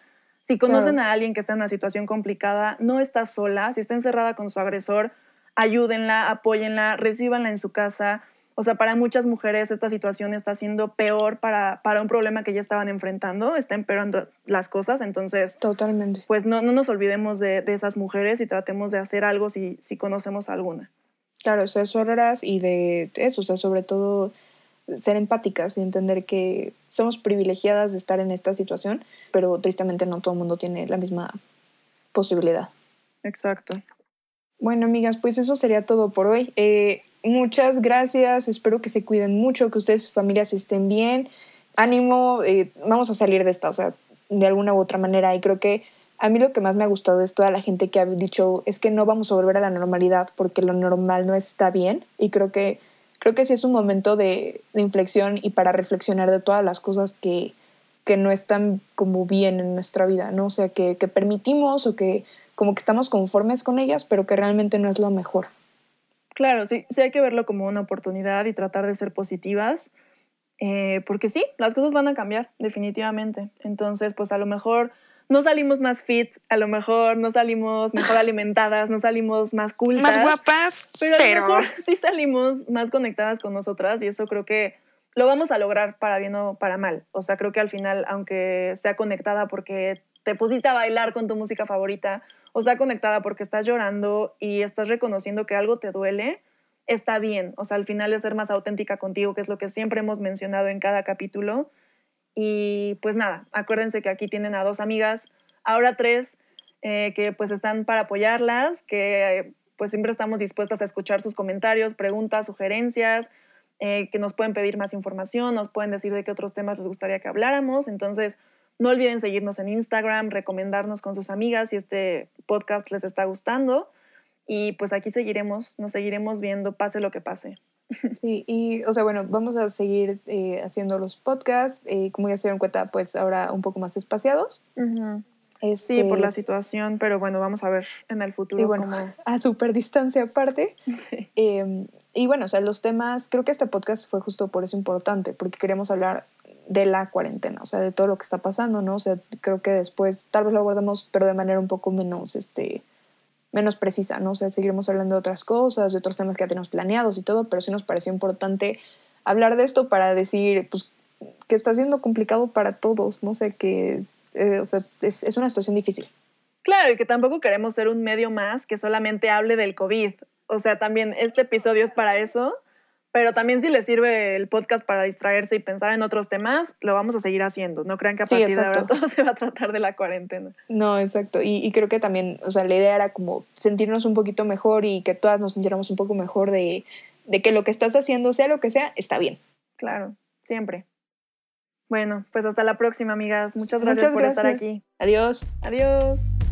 si conocen a alguien que está en una situación complicada, no está sola. Si está encerrada con su agresor, ayúdenla, apóyenla, recíbanla en su casa. O sea, para muchas mujeres esta situación está siendo peor para, para un problema que ya estaban enfrentando, está empeorando las cosas, entonces... Totalmente. Pues no, no nos olvidemos de, de, esas mujeres y tratemos de hacer algo si, si conocemos alguna. Claro, eso es horas y de eso, o sea, sobre todo ser empáticas y entender que somos privilegiadas de estar en esta situación, pero tristemente no todo el mundo tiene la misma posibilidad. Exacto. Bueno, amigas, pues eso sería todo por hoy. Eh, muchas gracias, espero que se cuiden mucho, que ustedes y sus familias estén bien. Ánimo, eh, vamos a salir de esta, o sea, de alguna u otra manera. Y creo que a mí lo que más me ha gustado es toda la gente que ha dicho es que no vamos a volver a la normalidad porque lo normal no está bien. Y creo que creo que sí es un momento de, inflexión y para reflexionar de todas las cosas que, que, no están como bien en nuestra vida, ¿no? O sea, que, que, permitimos o que como que estamos conformes con ellas, pero que realmente no es lo mejor. Claro, sí, sí hay que verlo como una oportunidad y tratar de ser positivas, eh, porque sí, las cosas van a cambiar, definitivamente. Entonces, pues a lo mejor no salimos más fit, a lo mejor no salimos mejor alimentadas, no salimos más cultas. Más guapas, pero, a lo mejor sí salimos más conectadas con nosotras y eso creo que lo vamos a lograr para bien o para mal. O sea, creo que al final, aunque sea conectada porque te pusiste a bailar con tu música favorita, o sea conectada porque estás llorando y estás reconociendo que algo te duele, está bien. O sea, al final es ser más auténtica contigo, que es lo que siempre hemos mencionado en cada capítulo y pues nada, acuérdense que aquí tienen a dos amigas, ahora tres, eh, que pues están para apoyarlas, que pues siempre estamos dispuestas a escuchar sus comentarios, preguntas, sugerencias, eh, que nos pueden pedir más información, nos pueden decir de qué otros temas les gustaría que habláramos. Entonces, no olviden seguirnos en Instagram, recomendarnos con sus amigas si este podcast les está gustando. Y pues aquí seguiremos, nos seguiremos viendo, pase lo que pase. Sí, y o sea, bueno, vamos a seguir eh, haciendo los podcasts, eh, como ya se dieron cuenta, pues ahora un poco más espaciados. Sí, por Este, la situación, pero bueno, vamos a ver en el futuro Y bueno, cómo... a super distancia aparte. Sí. Eh, y bueno, o sea, los temas, creo que este podcast fue justo por eso importante, porque queremos hablar de la cuarentena, o sea, de todo lo que está pasando, ¿no? O sea, creo que después tal vez lo abordamos, pero de manera un poco menos, este, menos precisa, ¿no? O seguiremos hablando de otras cosas, de otros temas que ya tenemos planeados y todo, pero sí nos pareció importante hablar de esto para decir, pues, que está siendo complicado para todos, no sé, que, eh, o sea, es, es una situación difícil. Claro, y que tampoco queremos ser un medio más que solamente hable del COVID. O sea, también este episodio es para eso, pero también si les sirve el podcast para distraerse y pensar en otros temas, lo vamos a seguir haciendo. No crean que a Sí, partir de ahora todo se va a tratar de la cuarentena. No, exacto. Y, y creo que también, o sea, la idea era como sentirnos un poquito mejor y que todas nos sintiéramos un poco mejor de, de que lo que estás haciendo, sea lo que sea, está bien. Claro, siempre. Bueno, pues hasta la próxima, amigas. Muchas gracias Muchas por estar aquí. Adiós. Adiós.